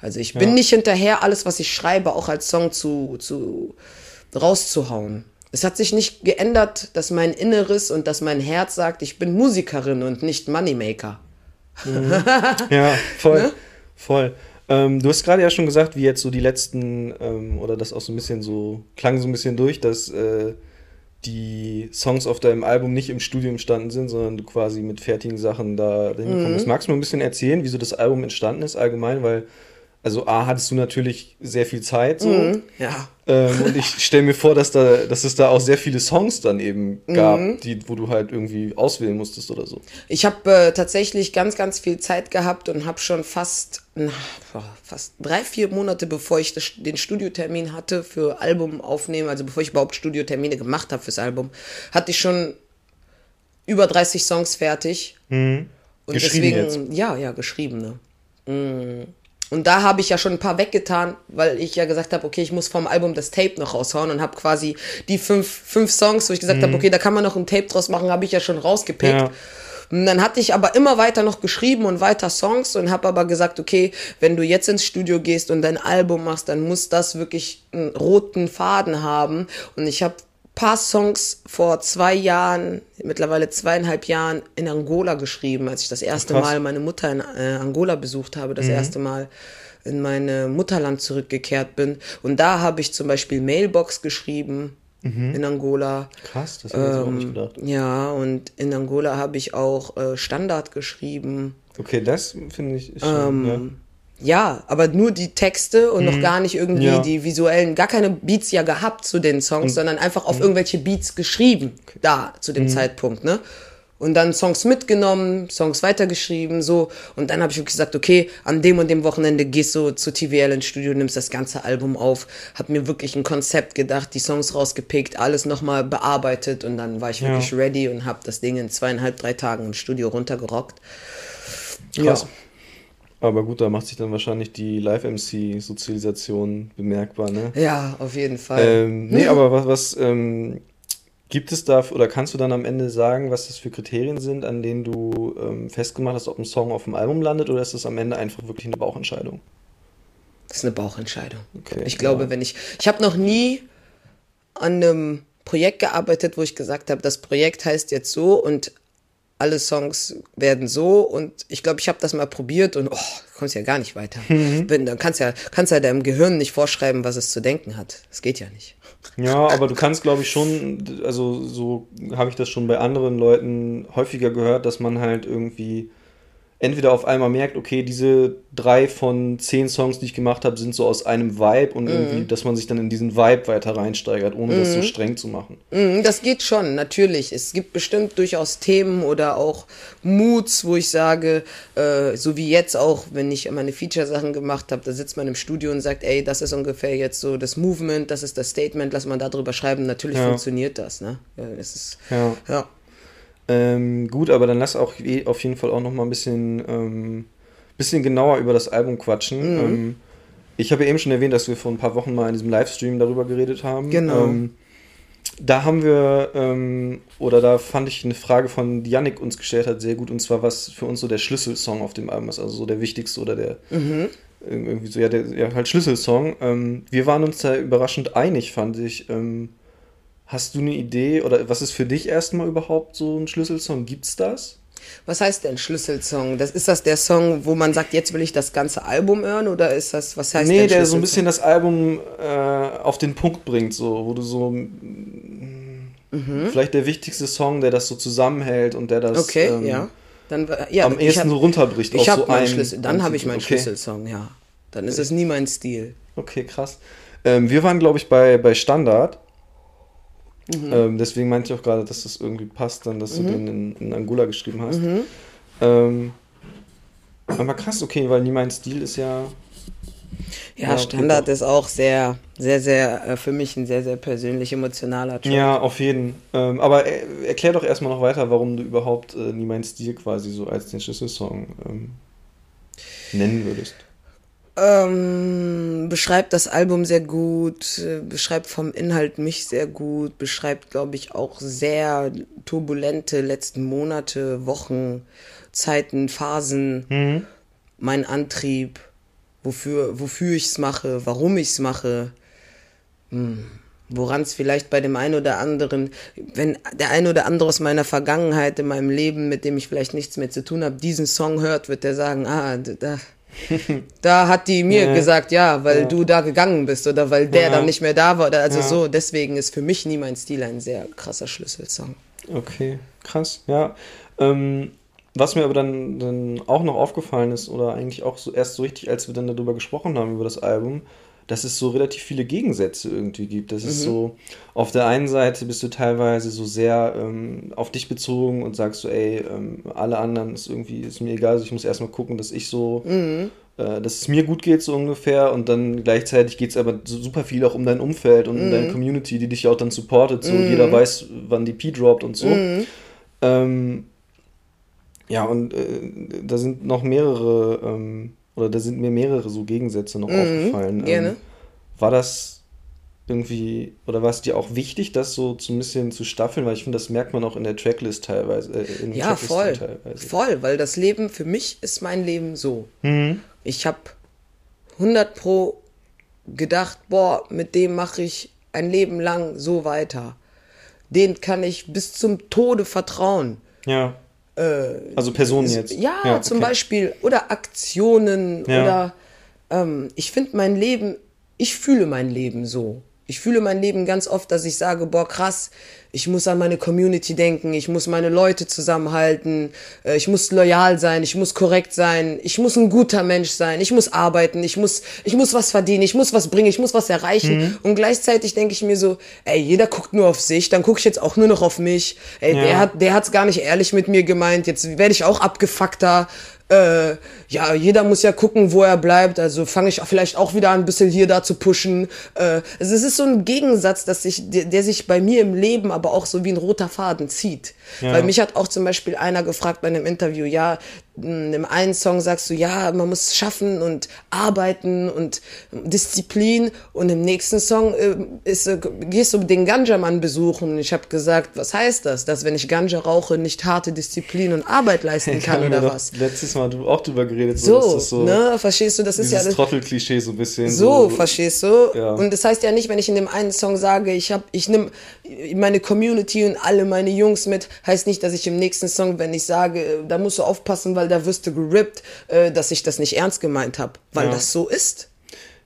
Also ich bin ja. nicht hinterher, alles, was ich schreibe, auch als Song zu, zu rauszuhauen. Es hat sich nicht geändert, dass mein Inneres und dass mein Herz sagt, ich bin Musikerin und nicht Moneymaker. Mhm. Ja, voll. Ne? Voll. Ähm, du hast gerade ja schon gesagt, wie jetzt so die letzten, ähm, oder das auch so ein bisschen so, klang so ein bisschen durch, dass äh, die Songs auf deinem Album nicht im Studio entstanden sind, sondern du quasi mit fertigen Sachen da hingekommen bist. Mhm. Magst du mal ein bisschen erzählen, wieso das Album entstanden ist allgemein? Weil also A, hattest du natürlich sehr viel Zeit so. Mhm, ja. Ähm, und ich stelle mir vor, dass, da, dass es da auch sehr viele Songs dann eben gab, mhm. die, wo du halt irgendwie auswählen musstest oder so. Ich habe äh, tatsächlich ganz, ganz viel Zeit gehabt und habe schon fast, na, fast drei, vier Monate, bevor ich das, den Studiotermin hatte für Album aufnehmen, also bevor ich überhaupt Studiotermine gemacht habe fürs Album, hatte ich schon über 30 Songs fertig. Mhm. Und deswegen, jetzt. ja, ja, geschriebene. Mm. Und da habe ich ja schon ein paar weggetan, weil ich ja gesagt habe, okay, ich muss vom Album das Tape noch raushauen und habe quasi die fünf, fünf Songs, wo ich gesagt mhm. habe, okay, da kann man noch ein Tape draus machen, habe ich ja schon rausgepickt. Ja. Und dann hatte ich aber immer weiter noch geschrieben und weiter Songs und habe aber gesagt, okay, wenn du jetzt ins Studio gehst und dein Album machst, dann muss das wirklich einen roten Faden haben. Und ich habe paar Songs vor zwei Jahren, mittlerweile zweieinhalb Jahren in Angola geschrieben, als ich das erste Krass. Mal meine Mutter in äh, Angola besucht habe, das mhm. erste Mal in meine Mutterland zurückgekehrt bin. Und da habe ich zum Beispiel Mailbox geschrieben mhm. in Angola. Krass, das hätte ich ähm, auch nicht ähm, gedacht. Ja, und in Angola habe ich auch äh, Standard geschrieben. Okay, das finde ich schon, ähm, ja. Ja, aber nur die Texte und mhm. noch gar nicht irgendwie ja. die visuellen, gar keine Beats ja gehabt zu den Songs, und, sondern einfach auf mhm. irgendwelche Beats geschrieben, da zu dem mhm. Zeitpunkt, ne? Und dann Songs mitgenommen, Songs weitergeschrieben, so. Und dann habe ich wirklich gesagt, okay, an dem und dem Wochenende gehst du zu TVL ins Studio, nimmst das ganze Album auf, hab mir wirklich ein Konzept gedacht, die Songs rausgepickt, alles nochmal bearbeitet und dann war ich ja. wirklich ready und hab das Ding in zweieinhalb, drei Tagen im Studio runtergerockt. Krass. Ja. Aber gut, da macht sich dann wahrscheinlich die Live-MC-Sozialisation bemerkbar, ne? Ja, auf jeden Fall. Ähm, nee, aber was, was ähm, gibt es da, oder kannst du dann am Ende sagen, was das für Kriterien sind, an denen du ähm, festgemacht hast, ob ein Song auf dem Album landet, oder ist das am Ende einfach wirklich eine Bauchentscheidung? Das ist eine Bauchentscheidung. Okay, ich glaube, ja. wenn ich. Ich habe noch nie an einem Projekt gearbeitet, wo ich gesagt habe, das Projekt heißt jetzt so und alle Songs werden so und ich glaube, ich habe das mal probiert und oh, kommst ja gar nicht weiter. Mhm. Dann kannst ja, kannst ja deinem Gehirn nicht vorschreiben, was es zu denken hat. Das geht ja nicht. Ja, aber du kannst, glaube ich, schon, also so habe ich das schon bei anderen Leuten häufiger gehört, dass man halt irgendwie entweder auf einmal merkt, okay, diese drei von zehn Songs, die ich gemacht habe, sind so aus einem Vibe und mm. irgendwie, dass man sich dann in diesen Vibe weiter reinsteigert, ohne mm. das so mhm. streng zu machen. Mm, das geht schon, natürlich. Es gibt bestimmt durchaus Themen oder auch Moods, wo ich sage, äh, so wie jetzt auch, wenn ich meine Feature-Sachen gemacht habe, da sitzt man im Studio und sagt, ey, das ist ungefähr jetzt so das Movement, das ist das Statement, lass mal darüber schreiben. Natürlich ja. funktioniert das, ne? Es ist, ja. ja. Ähm, gut, aber dann lass auch auf jeden Fall auch noch mal ein bisschen, ähm, bisschen genauer über das Album quatschen. Mhm. Ähm, ich habe ja eben schon erwähnt, dass wir vor ein paar Wochen mal in diesem Livestream darüber geredet haben. Genau. Ähm, da haben wir, ähm, oder da fand ich eine Frage von die Yannick uns gestellt hat, sehr gut, und zwar was für uns so der Schlüsselsong auf dem Album ist, also so der wichtigste oder der mhm. irgendwie so, ja, der ja, halt Schlüsselsong. Ähm, wir waren uns da überraschend einig, fand ich. Hast du eine Idee oder was ist für dich erstmal überhaupt so ein Schlüsselsong? Gibt's das? Was heißt denn Schlüsselsong? Das, ist das der Song, wo man sagt, jetzt will ich das ganze Album hören oder ist das, was heißt Nee, der so ein bisschen das Album äh, auf den Punkt bringt, so, wo du so. Mhm. Vielleicht der wichtigste Song, der das so zusammenhält und der das. Okay, ähm, ja. Dann, ja. Am ehesten hab, so runterbricht. Ich habe so meinen Schlüssel, dann habe ich meinen okay. Schlüsselsong, ja. Dann ist es nie mein Stil. Okay, krass. Ähm, wir waren, glaube ich, bei, bei Standard. Mhm. Ähm, deswegen meinte ich auch gerade, dass das irgendwie passt, dann, dass mhm. du den in, in, Angola geschrieben hast. Mhm. Ähm, aber krass, okay, weil nie mein Stil ist ja. Ja, ja Standard ist auch sehr, sehr, sehr, äh, für mich ein sehr, sehr persönlich emotionaler Track. Ja, auf jeden. Ähm, aber er, erklär doch erstmal noch weiter, warum du überhaupt äh, nie mein Stil quasi so als den Schlüsselsong ähm, nennen würdest. Ähm, beschreibt das Album sehr gut, äh, beschreibt vom Inhalt mich sehr gut, beschreibt, glaube ich, auch sehr turbulente letzten Monate, Wochen, Zeiten, Phasen, mhm. mein Antrieb, wofür, wofür ich es mache, warum ich es mache. Hm woran es vielleicht bei dem einen oder anderen, wenn der ein oder andere aus meiner Vergangenheit, in meinem Leben, mit dem ich vielleicht nichts mehr zu tun habe, diesen Song hört, wird der sagen, ah, da, da hat die mir ja. gesagt, ja, weil ja. du da gegangen bist oder weil der ja. dann nicht mehr da war. Also so, deswegen ist für mich nie mein Stil ein sehr krasser Schlüsselsong. Okay, krass, ja. Ähm, was mir aber dann, dann auch noch aufgefallen ist, oder eigentlich auch so erst so richtig, als wir dann darüber gesprochen haben, über das Album, dass es so relativ viele Gegensätze irgendwie gibt. Das mhm. ist so, auf der einen Seite bist du teilweise so sehr ähm, auf dich bezogen und sagst so, ey, ähm, alle anderen ist irgendwie, ist mir egal, also ich muss erstmal gucken, dass ich so, mhm. äh, dass es mir gut geht, so ungefähr. Und dann gleichzeitig geht es aber super viel auch um dein Umfeld und mhm. um deine Community, die dich ja auch dann supportet. So, mhm. jeder weiß, wann die P droppt und so. Mhm. Ähm, Ja, und äh, da sind noch mehrere, ähm, oder da sind mir mehrere so Gegensätze noch mhm, aufgefallen. Gerne. Ähm, war das irgendwie, oder war es dir auch wichtig, das so ein bisschen zu staffeln? Weil ich finde, das merkt man auch in der Tracklist teilweise. Äh, ja, voll. Teilweise. Voll, weil das Leben, für mich ist mein Leben so. Mhm. Ich habe 100 Pro gedacht, boah, mit dem mache ich ein Leben lang so weiter. Den kann ich bis zum Tode vertrauen. Ja. Äh, also Personen jetzt. Ja, ja zum okay. Beispiel. Oder Aktionen. Ja. Oder ähm, ich finde mein Leben, ich fühle mein Leben so. Ich fühle mein Leben ganz oft, dass ich sage, boah, krass, ich muss an meine Community denken, ich muss meine Leute zusammenhalten, äh, ich muss loyal sein, ich muss korrekt sein, ich muss ein guter Mensch sein, ich muss arbeiten, ich muss, ich muss was verdienen, ich muss was bringen, ich muss was erreichen. Mhm. Und gleichzeitig denke ich mir so, ey, jeder guckt nur auf sich, dann gucke ich jetzt auch nur noch auf mich. Ey, ja. der hat, der hat's gar nicht ehrlich mit mir gemeint, jetzt werde ich auch abgefuckter äh, ja, jeder muss ja gucken, wo er bleibt. Also fange ich vielleicht auch wieder an, ein bisschen hier da zu pushen. Äh, also es ist so ein Gegensatz, dass sich, der, der sich bei mir im Leben aber auch so wie ein roter Faden zieht. Ja. Weil mich hat auch zum Beispiel einer gefragt bei einem Interview, ja, in einem einen Song sagst du, ja, man muss schaffen und arbeiten und Disziplin und im nächsten Song äh, ist, äh, gehst du den Ganja-Mann besuchen. Ich habe gesagt, was heißt das? Dass wenn ich Ganja rauche, nicht harte Disziplin und Arbeit leisten kann oder was? Letztes Mal du auch drüber geredet. So, so, so ne, verstehst du, das ist ja das Trottel-Klischee so ein bisschen. So, so verstehst du? Ja. Und das heißt ja nicht, wenn ich in dem einen Song sage, ich habe, ich nehme meine Community und alle meine Jungs mit, heißt nicht, dass ich im nächsten Song, wenn ich sage, äh, da musst du aufpassen, weil da wirst du gerippt, äh, dass ich das nicht ernst gemeint habe, weil ja. das so ist.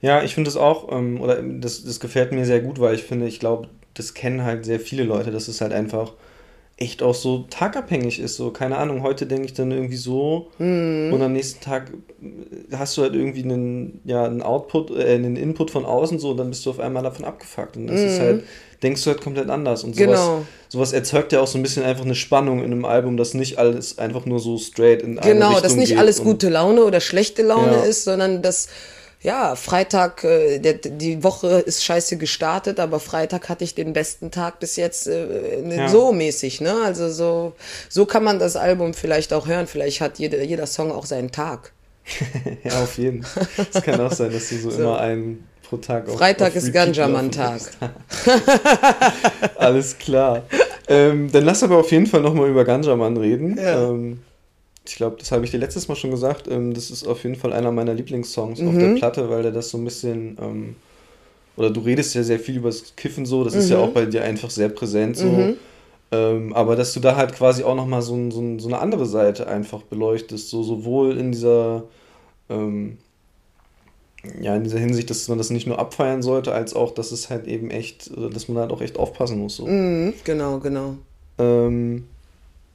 Ja, ich finde das auch, ähm, oder das, das gefällt mir sehr gut, weil ich finde, ich glaube, das kennen halt sehr viele Leute, dass es halt einfach echt auch so tagabhängig ist. So, keine Ahnung, heute denke ich dann irgendwie so mhm. und am nächsten Tag hast du halt irgendwie einen, ja, einen Output, äh, einen Input von außen so und dann bist du auf einmal davon abgefuckt. Und das mhm. ist halt, denkst du halt komplett anders. Und sowas, genau. sowas erzeugt ja auch so ein bisschen einfach eine Spannung in einem Album, dass nicht alles einfach nur so straight in eine Genau, Richtung dass nicht alles gute Laune oder schlechte Laune ja. ist, sondern dass ja, Freitag, äh, der, die Woche ist scheiße gestartet, aber Freitag hatte ich den besten Tag bis jetzt äh, ja. so mäßig, ne? Also so, so kann man das Album vielleicht auch hören. Vielleicht hat jeder, jeder Song auch seinen Tag. ja, auf jeden Fall. Es kann auch sein, dass du so, so. immer einen pro Tag auf Freitag auf ist Ganjaman-Tag. Alles klar. Ähm, dann lass aber auf jeden Fall nochmal über Ganjaman reden. Ja. Ähm, ich glaube, das habe ich dir letztes Mal schon gesagt. Ähm, das ist auf jeden Fall einer meiner Lieblingssongs mhm. auf der Platte, weil der das so ein bisschen. Ähm, oder du redest ja sehr viel über das Kiffen so, das mhm. ist ja mhm. auch bei dir einfach sehr präsent so. Mhm. Ähm, aber dass du da halt quasi auch nochmal so, so, so eine andere Seite einfach beleuchtest, so sowohl in dieser. Ähm, ja, in dieser Hinsicht, dass man das nicht nur abfeiern sollte, als auch, dass es halt eben echt, dass man halt auch echt aufpassen muss. So. Mhm, genau, genau. Ähm,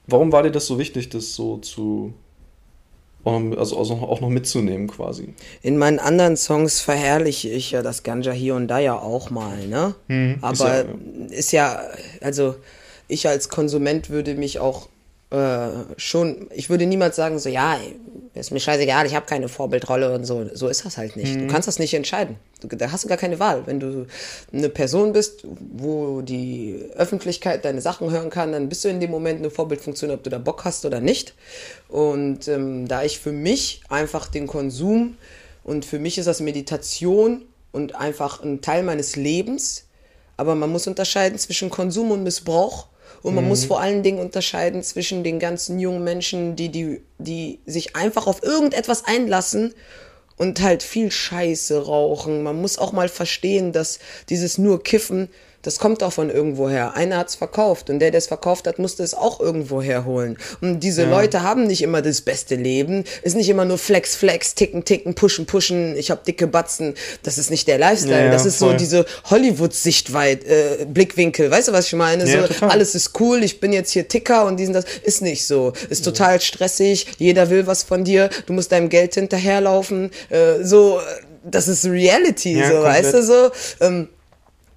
Warum war dir das so wichtig, das so zu, also, also auch noch mitzunehmen quasi? In meinen anderen Songs verherrliche ich ja das Ganja hier und da ja auch mal, ne? Hm, Aber ist ja, ja. ist ja, also ich als Konsument würde mich auch äh, schon, ich würde niemals sagen, so, ja, ist mir scheißegal, ich habe keine Vorbildrolle und so. So ist das halt nicht. Mhm. Du kannst das nicht entscheiden. Du, da hast du gar keine Wahl. Wenn du eine Person bist, wo die Öffentlichkeit deine Sachen hören kann, dann bist du in dem Moment eine Vorbildfunktion, ob du da Bock hast oder nicht. Und ähm, da ich für mich einfach den Konsum und für mich ist das Meditation und einfach ein Teil meines Lebens, aber man muss unterscheiden zwischen Konsum und Missbrauch und man mhm. muss vor allen Dingen unterscheiden zwischen den ganzen jungen Menschen, die, die, die sich einfach auf irgendetwas einlassen und halt viel Scheiße rauchen. Man muss auch mal verstehen, dass dieses nur Kiffen das kommt auch von irgendwoher. Einer hat's verkauft und der, der es verkauft hat, musste es auch irgendwo herholen. Und diese ja. Leute haben nicht immer das beste Leben. Ist nicht immer nur Flex, Flex, Ticken, Ticken, Pushen, Pushen. Ich habe dicke Batzen. Das ist nicht der Lifestyle. Ja, das ist voll. so diese Hollywood-Sichtweit, äh, Blickwinkel. Weißt du, was ich meine? Ja, so, alles ist cool. Ich bin jetzt hier Ticker und diesen das ist nicht so. Ist total stressig. Jeder will was von dir. Du musst deinem Geld hinterherlaufen. Äh, so, das ist Reality. so, komplett. weißt du so. Ähm,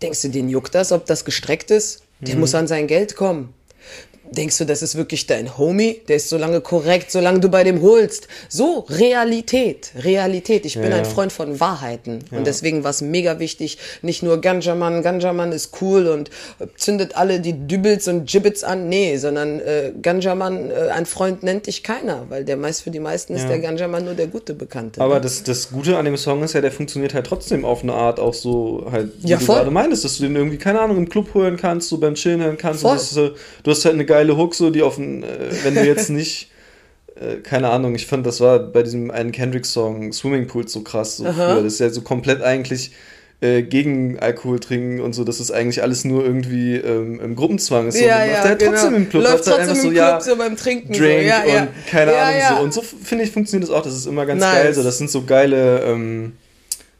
Denkst du, den juckt das, ob das gestreckt ist? Der mhm. muss an sein Geld kommen. Denkst du, das ist wirklich dein Homie? Der ist so lange korrekt, solange du bei dem holst. So, Realität, Realität. Ich bin ja, ein Freund von Wahrheiten. Ja. Und deswegen war es mega wichtig, nicht nur Ganjaman, Ganjaman ist cool und zündet alle die Dübels und Gibbets an. Nee, sondern äh, Ganjaman, äh, ein Freund nennt dich keiner, weil der meist für die meisten ist der Ganjaman nur der gute Bekannte. Aber ne? das, das Gute an dem Song ist ja, der funktioniert halt trotzdem auf eine Art auch so halt, wie ja, du gerade meinst, dass du den irgendwie, keine Ahnung, im Club hören kannst, so beim Chillen hören kannst. Voll. Du, du hast halt eine geile Hook, so die auf ein, äh, wenn du jetzt nicht, äh, keine Ahnung, ich fand, das war bei diesem einen Kendrick-Song Swimming Pool so krass. So Das ist ja so komplett eigentlich äh, gegen Alkohol trinken und so, dass es eigentlich alles nur irgendwie ähm, im Gruppenzwang ist. Ja, und ja, der genau. trotzdem im Club, läuft trotzdem einfach im so, Club, ja, so beim Trinken Drink so. ja, ja. und keine ja, Ahnung ja. so. Und so finde ich funktioniert das auch. Das ist immer ganz nice. geil. So, das sind so geile ähm,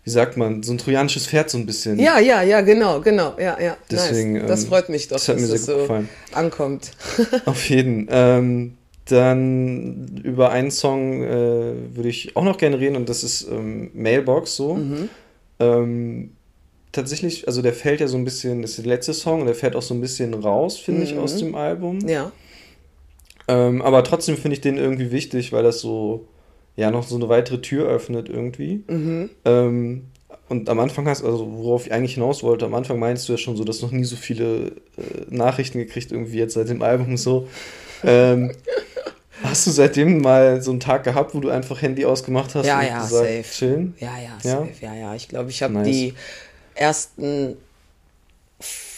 wie sagt man, so ein trojanisches Pferd so ein bisschen. Ja, ja, ja, genau, genau, ja, ja. Deswegen, nice. Das ähm, freut mich doch, das dass das so gefallen. ankommt. Auf jeden. Ähm, dann über einen Song äh, würde ich auch noch gerne reden und das ist ähm, Mailbox so. Mhm. Ähm, tatsächlich, also der fällt ja so ein bisschen, das ist der letzte Song und der fällt auch so ein bisschen raus, finde mhm. ich, aus dem Album. Ja. Ähm, aber trotzdem finde ich den irgendwie wichtig, weil das so ja noch so eine weitere Tür öffnet irgendwie. Mhm. Ähm, und am Anfang hast also worauf ich eigentlich hinaus wollte, am Anfang meinst du ja schon so, dass noch nie so viele äh, Nachrichten gekriegt, irgendwie jetzt seit dem Album so. Ähm, hast du seitdem mal so einen Tag gehabt, wo du einfach Handy ausgemacht hast? Ja, und ja, gesagt, safe. Chillen? Ja, ja, safe. Ja, ja. Ich glaube, ich habe nice. die ersten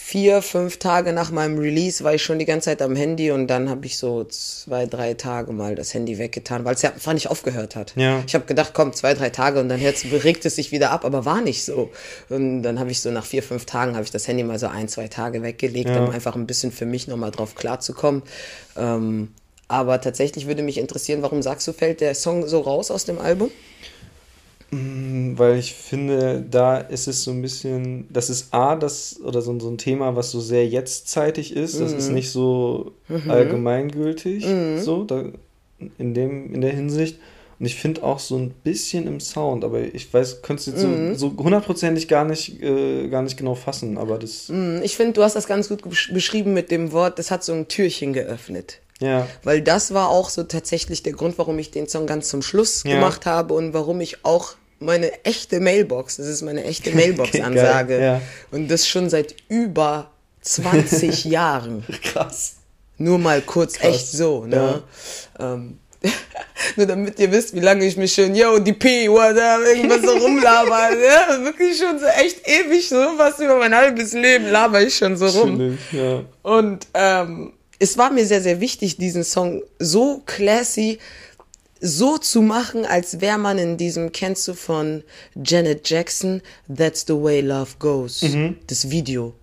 vier, fünf Tage nach meinem Release war ich schon die ganze Zeit am Handy und dann habe ich so zwei, drei Tage mal das Handy weggetan, weil es ja einfach nicht aufgehört hat. Ja. Ich habe gedacht, komm, zwei, drei Tage und dann regt es sich wieder ab, aber war nicht so. Und dann habe ich so nach vier, fünf Tagen habe ich das Handy mal so ein, zwei Tage weggelegt, ja. um einfach ein bisschen für mich nochmal drauf klarzukommen. Ähm, aber tatsächlich würde mich interessieren, warum sagst du, fällt der Song so raus aus dem Album? Mm, weil ich finde, da ist es so ein bisschen, das ist A, das, oder so, so ein Thema, was so sehr jetztzeitig ist. Das mhm. ist nicht so mhm. allgemeingültig, mhm. so, da, in, dem, in der Hinsicht. Und ich finde auch so ein bisschen im Sound, aber ich weiß, könntest du jetzt mhm. so, so hundertprozentig gar nicht, äh, gar nicht genau fassen, aber das. Mhm. Ich finde, du hast das ganz gut beschrieben mit dem Wort, das hat so ein Türchen geöffnet. Ja. Weil das war auch so tatsächlich der Grund, warum ich den Song ganz zum Schluss ja. gemacht habe und warum ich auch meine echte Mailbox. Das ist meine echte Mailbox-Ansage. Ja. Und das schon seit über 20 Jahren. Krass. Nur mal kurz Krass. echt so, ne? Ja. Ähm, nur damit ihr wisst, wie lange ich mich schon, yo, die P, what up, irgendwas so rumlaber. ja, wirklich schon so echt ewig, so was über mein halbes Leben laber ich schon so rum. Ja. Und ähm, es war mir sehr, sehr wichtig, diesen Song so classy so zu machen, als wäre man in diesem, kennst du von Janet Jackson, That's the Way Love Goes, mhm. das Video,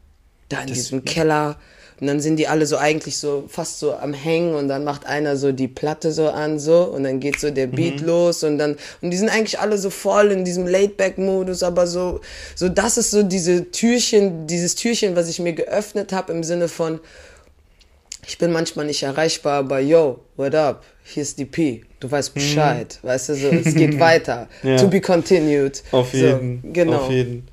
da in das diesem Keller. Und dann sind die alle so eigentlich so fast so am Hängen und dann macht einer so die Platte so an so und dann geht so der Beat mhm. los und dann und die sind eigentlich alle so voll in diesem Laidback-Modus, aber so so das ist so diese Türchen, dieses Türchen, was ich mir geöffnet habe im Sinne von ich bin manchmal nicht erreichbar, aber yo, what up? Hier ist die P. Du weißt mhm. Bescheid. Mhm. Weißt du, so, es geht weiter. ja. To be continued. Auf jeden. So, genau. Auf jeden.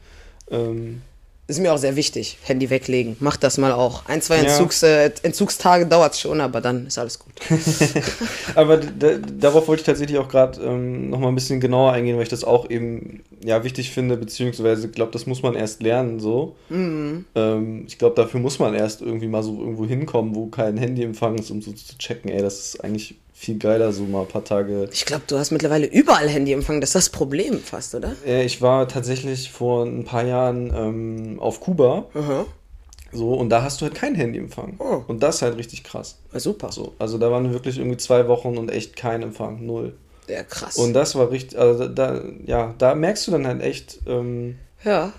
Ähm, ist mir auch sehr wichtig. Handy weglegen. Mach das mal auch. Ein, zwei Entzugs, ja. äh, Entzugstage dauert es schon, aber dann ist alles gut. aber darauf wollte ich tatsächlich auch gerade ähm, nochmal ein bisschen genauer eingehen, weil ich das auch eben ja, wichtig finde, beziehungsweise glaube, das muss man erst lernen so. Mhm. Ähm, ich glaube, dafür muss man erst irgendwie mal so irgendwo hinkommen, wo kein Handyempfang ist, um so zu checken, ey, das ist eigentlich viel geiler, so mal ein paar Tage. Ich glaube, du hast mittlerweile überall Handyempfang. Das ist das Problem fast, oder? Äh, ich war tatsächlich vor ein paar Jahren ähm, auf Kuba. Aha. So, und da hast du halt kein Handyempfang. Oh. Und das ist halt richtig krass. Ja, super. So, also da waren wirklich irgendwie zwei Wochen und echt kein Empfang. Null. Ja, krass. Und das war richtig, also da, ja, da merkst du dann halt echt, ähm, ja.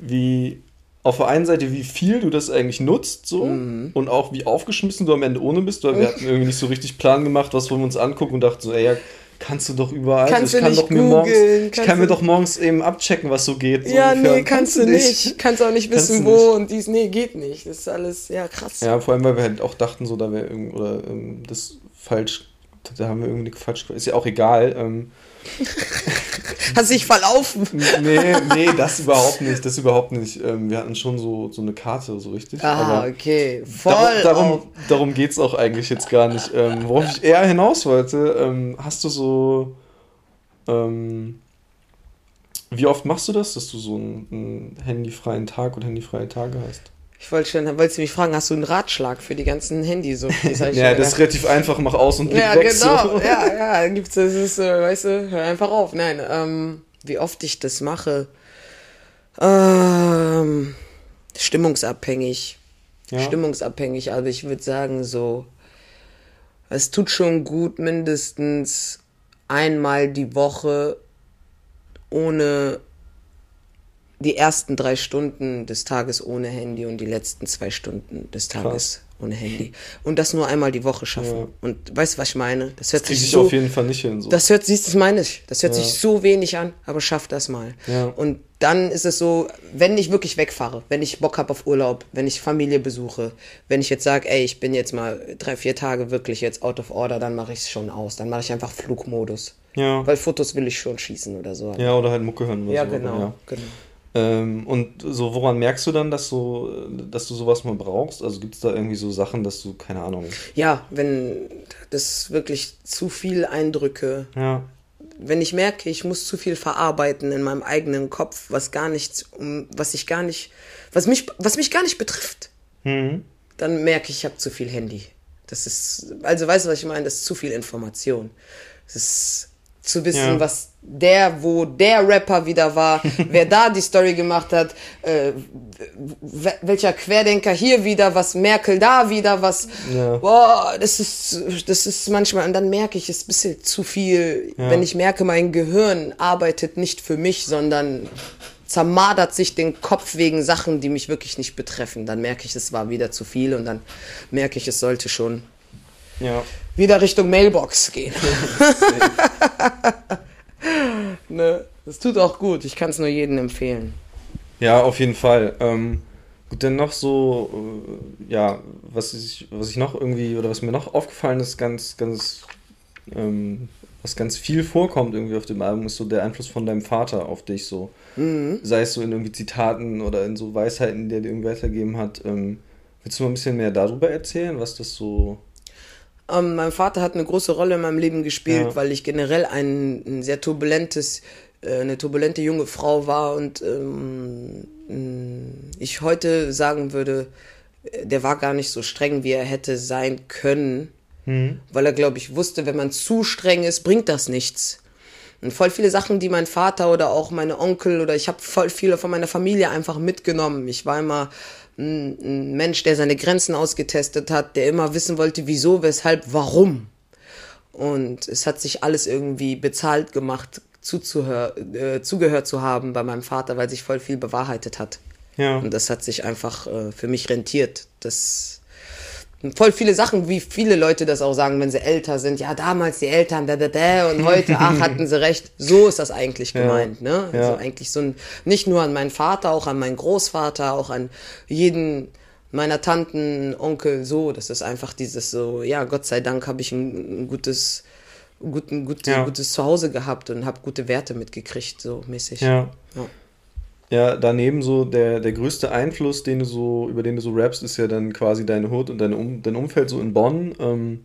wie auf der einen Seite, wie viel du das eigentlich nutzt, so mhm. und auch wie aufgeschmissen du am Ende ohne bist, weil wir hatten irgendwie nicht so richtig Plan gemacht, was wollen wir uns angucken und dachten so, ey, ja, kannst du doch überall. Kannst also, ich kann doch mir morgens, ich kann mir doch morgens eben abchecken, was so geht. So ja, ungefähr. nee, kannst, kannst du nicht. nicht. Kannst auch nicht wissen, wo nicht. und dies, nee, geht nicht. Das ist alles, ja, krass. Ja, vor allem, weil wir halt auch dachten, so, da wäre irgendwie, oder ähm, das falsch, da haben wir irgendwie falsch, ist ja auch egal. Ähm, Hast dich verlaufen? Nee, nee, das überhaupt nicht. Das überhaupt nicht. Ähm, wir hatten schon so, so eine Karte, so richtig. Ah, okay. Voll. Darum, darum, darum geht es auch eigentlich jetzt gar nicht. Ähm, worauf ich eher hinaus wollte, ähm, hast du so. Ähm, wie oft machst du das, dass du so einen, einen handyfreien Tag oder handyfreie Tage hast? Ich wollte schon, wolltest du mich fragen, hast du einen Ratschlag für die ganzen Handys? So, ja, das ist relativ einfach, mach aus und ja, weg. Genau. So. Ja, ja, dann gibt's das, ist, äh, weißt du, hör einfach auf. Nein, ähm, wie oft ich das mache, ähm, stimmungsabhängig. Ja. Stimmungsabhängig, also ich würde sagen so, es tut schon gut, mindestens einmal die Woche ohne die ersten drei Stunden des Tages ohne Handy und die letzten zwei Stunden des Tages Krass. ohne Handy. Und das nur einmal die Woche schaffen. Ja. Und weißt du, was ich meine? Das hört das sich so, auf jeden Fall nicht hin. So. Das hört, siehst das meine ich. Das hört ja. sich so wenig an, aber schaff das mal. Ja. Und dann ist es so, wenn ich wirklich wegfahre, wenn ich Bock habe auf Urlaub, wenn ich Familie besuche, wenn ich jetzt sage, ey, ich bin jetzt mal drei, vier Tage wirklich jetzt out of order, dann mache ich es schon aus. Dann mache ich einfach Flugmodus. Ja. Weil Fotos will ich schon schießen oder so. Ja, oder halt Mucke hören. Oder ja, so. genau, ja, genau. Ähm, und so, woran merkst du dann, dass du, dass du sowas mal brauchst? Also gibt es da irgendwie so Sachen, dass du, keine Ahnung. Ja, wenn das wirklich zu viel Eindrücke. Ja. Wenn ich merke, ich muss zu viel verarbeiten in meinem eigenen Kopf, was gar nicht, was ich gar nicht, was mich, was mich gar nicht betrifft, mhm. dann merke ich, ich habe zu viel Handy. Das ist, also weißt du, was ich meine? Das ist zu viel Information. Das ist zu wissen, ja. was der, wo der Rapper wieder war, wer da die Story gemacht hat, äh, welcher Querdenker hier wieder, was Merkel da wieder, was, ja. boah, das ist, das ist manchmal, und dann merke ich, es ist ein bisschen zu viel, ja. wenn ich merke, mein Gehirn arbeitet nicht für mich, sondern zermadert sich den Kopf wegen Sachen, die mich wirklich nicht betreffen, dann merke ich, es war wieder zu viel und dann merke ich, es sollte schon ja. Wieder Richtung Mailbox gehen. ne? Das tut auch gut. Ich kann es nur jedem empfehlen. Ja, auf jeden Fall. Ähm, gut, dann noch so, äh, ja, was ich, was ich noch irgendwie, oder was mir noch aufgefallen ist, ganz, ganz, ähm, was ganz viel vorkommt irgendwie auf dem Album, ist so der Einfluss von deinem Vater auf dich so. Mhm. Sei es so in irgendwie Zitaten oder in so Weisheiten, die er dir irgendwie weitergegeben hat. Ähm, willst du mal ein bisschen mehr darüber erzählen, was das so ähm, mein Vater hat eine große Rolle in meinem Leben gespielt, ja. weil ich generell ein, ein sehr turbulentes, äh, eine turbulente junge Frau war und ähm, ich heute sagen würde, der war gar nicht so streng, wie er hätte sein können, mhm. weil er, glaube ich, wusste, wenn man zu streng ist, bringt das nichts. Und voll viele Sachen, die mein Vater oder auch meine Onkel oder ich habe voll viele von meiner Familie einfach mitgenommen. Ich war immer ein, ein Mensch, der seine Grenzen ausgetestet hat, der immer wissen wollte, wieso, weshalb, warum. Und es hat sich alles irgendwie bezahlt gemacht, zuzuhör, äh, zugehört zu haben bei meinem Vater, weil sich voll viel bewahrheitet hat. Ja. Und das hat sich einfach äh, für mich rentiert. Das voll viele Sachen, wie viele Leute das auch sagen, wenn sie älter sind. Ja, damals die Eltern, da, da, da, und heute, ach, hatten sie recht. So ist das eigentlich gemeint, ja. ne? Also ja. eigentlich so ein, nicht nur an meinen Vater, auch an meinen Großvater, auch an jeden meiner Tanten, Onkel, so. Das ist einfach dieses so, ja, Gott sei Dank habe ich ein, ein gutes, guten, gute, ja. gutes Zuhause gehabt und habe gute Werte mitgekriegt, so mäßig. Ja. Ja. Daneben so der, der größte Einfluss, den du so, über den du so rappst, ist ja dann quasi deine Hut und deine um, dein Umfeld so in Bonn. Ähm,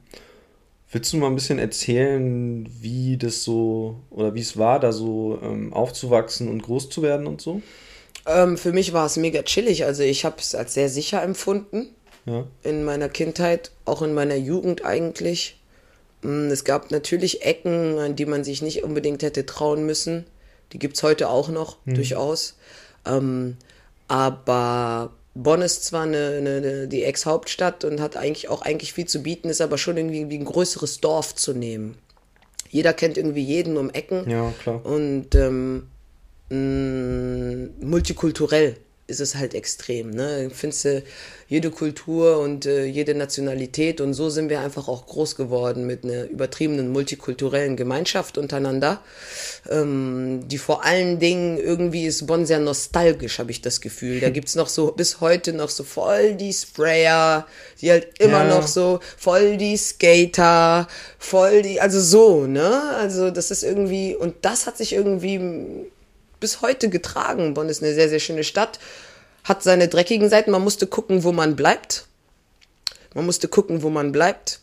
willst du mal ein bisschen erzählen, wie das so oder wie es war, da so ähm, aufzuwachsen und groß zu werden und so? Ähm, für mich war es mega chillig. Also ich habe es als sehr sicher empfunden. Ja. In meiner Kindheit, auch in meiner Jugend eigentlich. Mm, es gab natürlich Ecken, an die man sich nicht unbedingt hätte trauen müssen. Die gibt es heute auch noch, mhm. durchaus. Ähm, aber Bonn ist zwar eine, eine, die Ex-Hauptstadt und hat eigentlich auch eigentlich viel zu bieten, ist aber schon irgendwie ein größeres Dorf zu nehmen. Jeder kennt irgendwie jeden um Ecken. Ja, klar. Und ähm, mh, multikulturell. Ist es halt extrem. Ne? Findest du jede Kultur und äh, jede Nationalität und so sind wir einfach auch groß geworden mit einer übertriebenen multikulturellen Gemeinschaft untereinander, ähm, die vor allen Dingen irgendwie ist Bonn sehr nostalgisch, habe ich das Gefühl. Da gibt's noch so bis heute noch so voll die Sprayer, die halt immer ja. noch so voll die Skater, voll die, also so, ne? Also das ist irgendwie, und das hat sich irgendwie bis heute getragen. Bonn ist eine sehr, sehr schöne Stadt, hat seine dreckigen Seiten. Man musste gucken, wo man bleibt. Man musste gucken, wo man bleibt.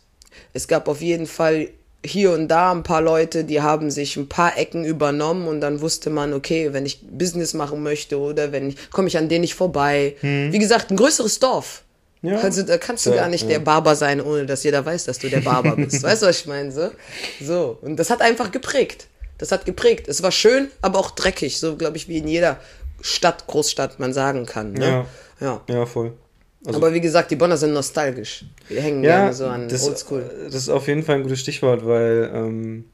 Es gab auf jeden Fall hier und da ein paar Leute, die haben sich ein paar Ecken übernommen und dann wusste man, okay, wenn ich Business machen möchte oder wenn ich, komme ich an denen nicht vorbei. Hm. Wie gesagt, ein größeres Dorf. Ja. Also da kannst du ja, gar nicht ja. der Barber sein, ohne dass jeder weiß, dass du der Barber bist. weißt du, was ich meine? So? so. Und das hat einfach geprägt. Das hat geprägt. Es war schön, aber auch dreckig, so glaube ich, wie in jeder Stadt, Großstadt man sagen kann. Ne? Ja. ja. Ja, voll. Also, aber wie gesagt, die Bonner sind nostalgisch. Wir hängen ja, gerne so an das, Oldschool. Das ist auf jeden Fall ein gutes Stichwort, weil ähm,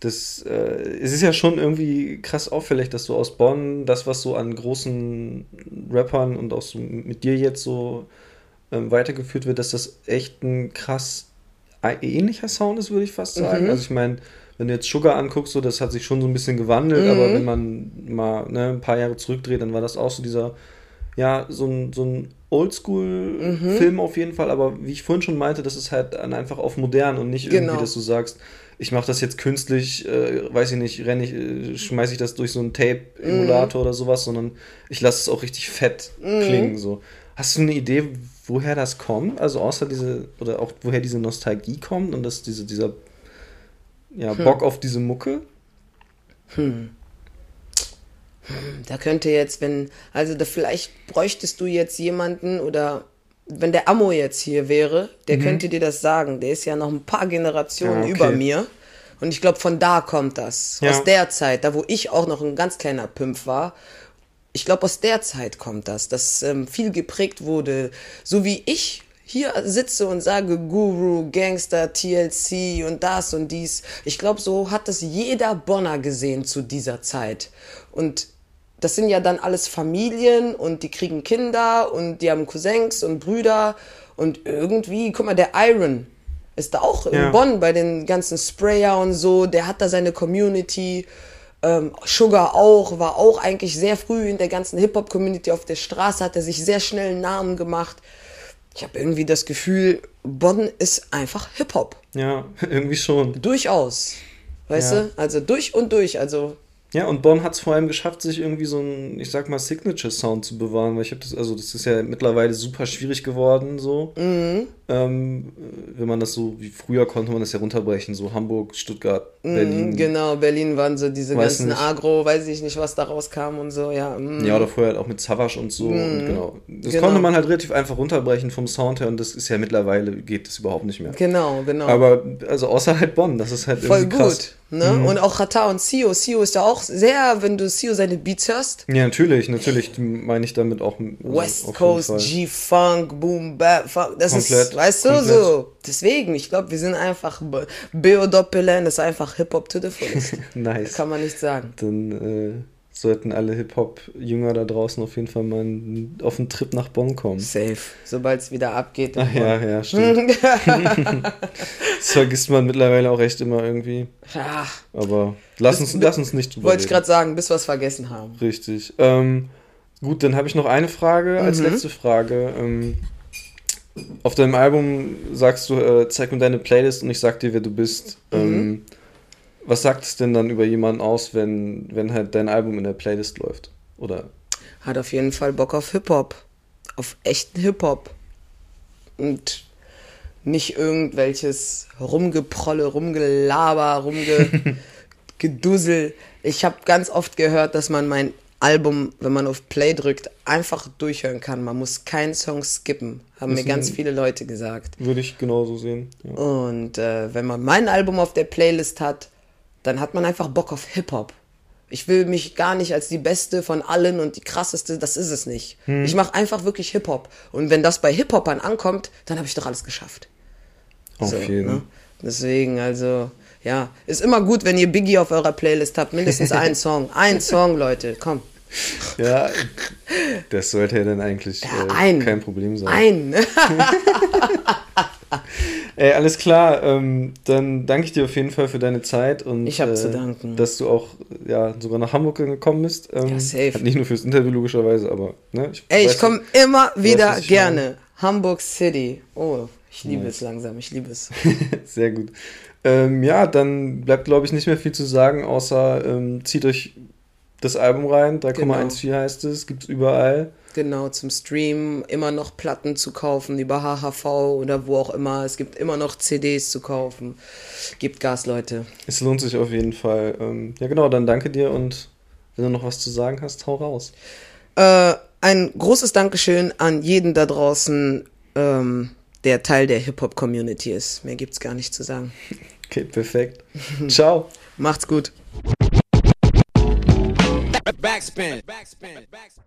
das, äh, es ist ja schon irgendwie krass auffällig, dass du aus Bonn das, was so an großen Rappern und auch so mit dir jetzt so ähm, weitergeführt wird, dass das echt ein krass ähnlicher Sound ist, würde ich fast sagen. Mhm. Also ich meine, wenn du jetzt Sugar anguckst, so, das hat sich schon so ein bisschen gewandelt, mhm. aber wenn man mal ne, ein paar Jahre zurückdreht, dann war das auch so dieser, ja, so ein, so ein Oldschool-Film mhm. auf jeden Fall, aber wie ich vorhin schon meinte, das ist halt einfach auf modern und nicht irgendwie, genau. dass du sagst, ich mache das jetzt künstlich, äh, weiß ich nicht, renne ich, äh, schmeiße ich das durch so einen Tape-Emulator mhm. oder sowas, sondern ich lasse es auch richtig fett mhm. klingen. So. Hast du eine Idee, woher das kommt? Also außer diese, oder auch woher diese Nostalgie kommt und dass diese, dieser ja, hm. Bock auf diese Mucke? Hm. hm. Da könnte jetzt, wenn, also da vielleicht bräuchtest du jetzt jemanden oder wenn der Ammo jetzt hier wäre, der mhm. könnte dir das sagen. Der ist ja noch ein paar Generationen ja, okay. über mir. Und ich glaube, von da kommt das. Ja. Aus der Zeit, da wo ich auch noch ein ganz kleiner Pimp war. Ich glaube, aus der Zeit kommt das, dass ähm, viel geprägt wurde. So wie ich hier sitze und sage Guru, Gangster, TLC und das und dies. Ich glaube, so hat das jeder Bonner gesehen zu dieser Zeit. Und das sind ja dann alles Familien und die kriegen Kinder und die haben Cousins und Brüder und irgendwie, guck mal, der Iron ist da auch ja. in Bonn bei den ganzen Sprayer und so, der hat da seine Community. Ähm, Sugar auch, war auch eigentlich sehr früh in der ganzen Hip-Hop-Community auf der Straße, hat er sich sehr schnell einen Namen gemacht ich habe irgendwie das Gefühl, Bonn ist einfach Hip-Hop. Ja, irgendwie schon. Durchaus. Weißt ja. du? Also durch und durch. Also ja, und Bonn hat es vor allem geschafft, sich irgendwie so ein, ich sag mal, Signature-Sound zu bewahren, weil ich habe das, also das ist ja mittlerweile super schwierig geworden, so. Mhm. Ähm, wenn man das so, wie früher konnte man das ja runterbrechen, so Hamburg, Stuttgart, mhm, Berlin. Genau, Berlin waren so diese weiß ganzen nicht. Agro, weiß ich nicht, was da rauskam und so, ja. Mhm. Ja, oder vorher halt auch mit Savage und so. Und mhm. genau. Das genau. konnte man halt relativ einfach runterbrechen vom Sound her und das ist ja mittlerweile, geht das überhaupt nicht mehr. Genau, genau. Aber, also außer halt Bonn, das ist halt Voll irgendwie krass. gut. Ne? Mhm. Und auch Rata und Sio. Sio ist ja auch sehr, wenn du Sio seine Beats hörst. Ja, natürlich, natürlich meine ich damit auch. Also West Coast, G-Funk, Boom, Bap, Funk. Das komplett, ist, weißt du, komplett. so. Deswegen, ich glaube, wir sind einfach. BO Doppel N ist einfach Hip-Hop to the fullest. nice. Kann man nicht sagen. Dann, äh sollten alle Hip-Hop-Jünger da draußen auf jeden Fall mal auf einen Trip nach Bonn kommen. Safe, sobald es wieder abgeht. Ach ja, ja, stimmt. das vergisst man mittlerweile auch echt immer irgendwie. Ja. Aber lass uns, lass uns nicht drüber Wollte ich gerade sagen, bis wir es vergessen haben. Richtig. Ähm, gut, dann habe ich noch eine Frage als mhm. letzte Frage. Ähm, auf deinem Album sagst du, äh, zeig mir deine Playlist und ich sag dir, wer du bist. Mhm. Ähm, was sagt es denn dann über jemanden aus, wenn, wenn halt dein Album in der Playlist läuft? Oder? Hat auf jeden Fall Bock auf Hip-Hop. Auf echten Hip-Hop. Und nicht irgendwelches Rumgeprolle, Rumgelaber, Rumgedussel. ich habe ganz oft gehört, dass man mein Album, wenn man auf Play drückt, einfach durchhören kann. Man muss keinen Song skippen, haben das mir ganz viele Leute gesagt. Würde ich genauso sehen. Ja. Und äh, wenn man mein Album auf der Playlist hat, dann hat man einfach Bock auf Hip-Hop. Ich will mich gar nicht als die Beste von allen und die krasseste, das ist es nicht. Hm. Ich mache einfach wirklich Hip-Hop. Und wenn das bei Hip-Hopern ankommt, dann habe ich doch alles geschafft. Auf so, jeden. Ne? Deswegen, also, ja, ist immer gut, wenn ihr Biggie auf eurer Playlist habt. Mindestens einen Song. Ein Song, Leute, komm. Ja, Das sollte ja dann eigentlich ja, äh, ein, kein Problem sein. Ein. Ey, alles klar. Ähm, dann danke ich dir auf jeden Fall für deine Zeit und ich äh, zu danken. dass du auch ja sogar nach Hamburg gekommen bist. Ähm, ja, safe. Nicht nur fürs Interview logischerweise, aber ne, ich Ey, ich komme immer wieder weißt, gerne. Meine. Hamburg City. Oh, ich liebe nice. es langsam. Ich liebe es. Sehr gut. Ähm, ja, dann bleibt glaube ich nicht mehr viel zu sagen, außer ähm, zieht euch das Album rein. 3,14 genau. heißt es, gibt es überall. Genau, zum Stream immer noch Platten zu kaufen über HHV oder wo auch immer. Es gibt immer noch CDs zu kaufen. Gibt Gas, Leute. Es lohnt sich auf jeden Fall. Ähm, ja, genau, dann danke dir und wenn du noch was zu sagen hast, hau raus. Äh, ein großes Dankeschön an jeden da draußen, ähm, der Teil der Hip-Hop-Community ist. Mehr gibt's gar nicht zu sagen. Okay, perfekt. Ciao. Macht's gut. Backspin. Backspin. Backspin.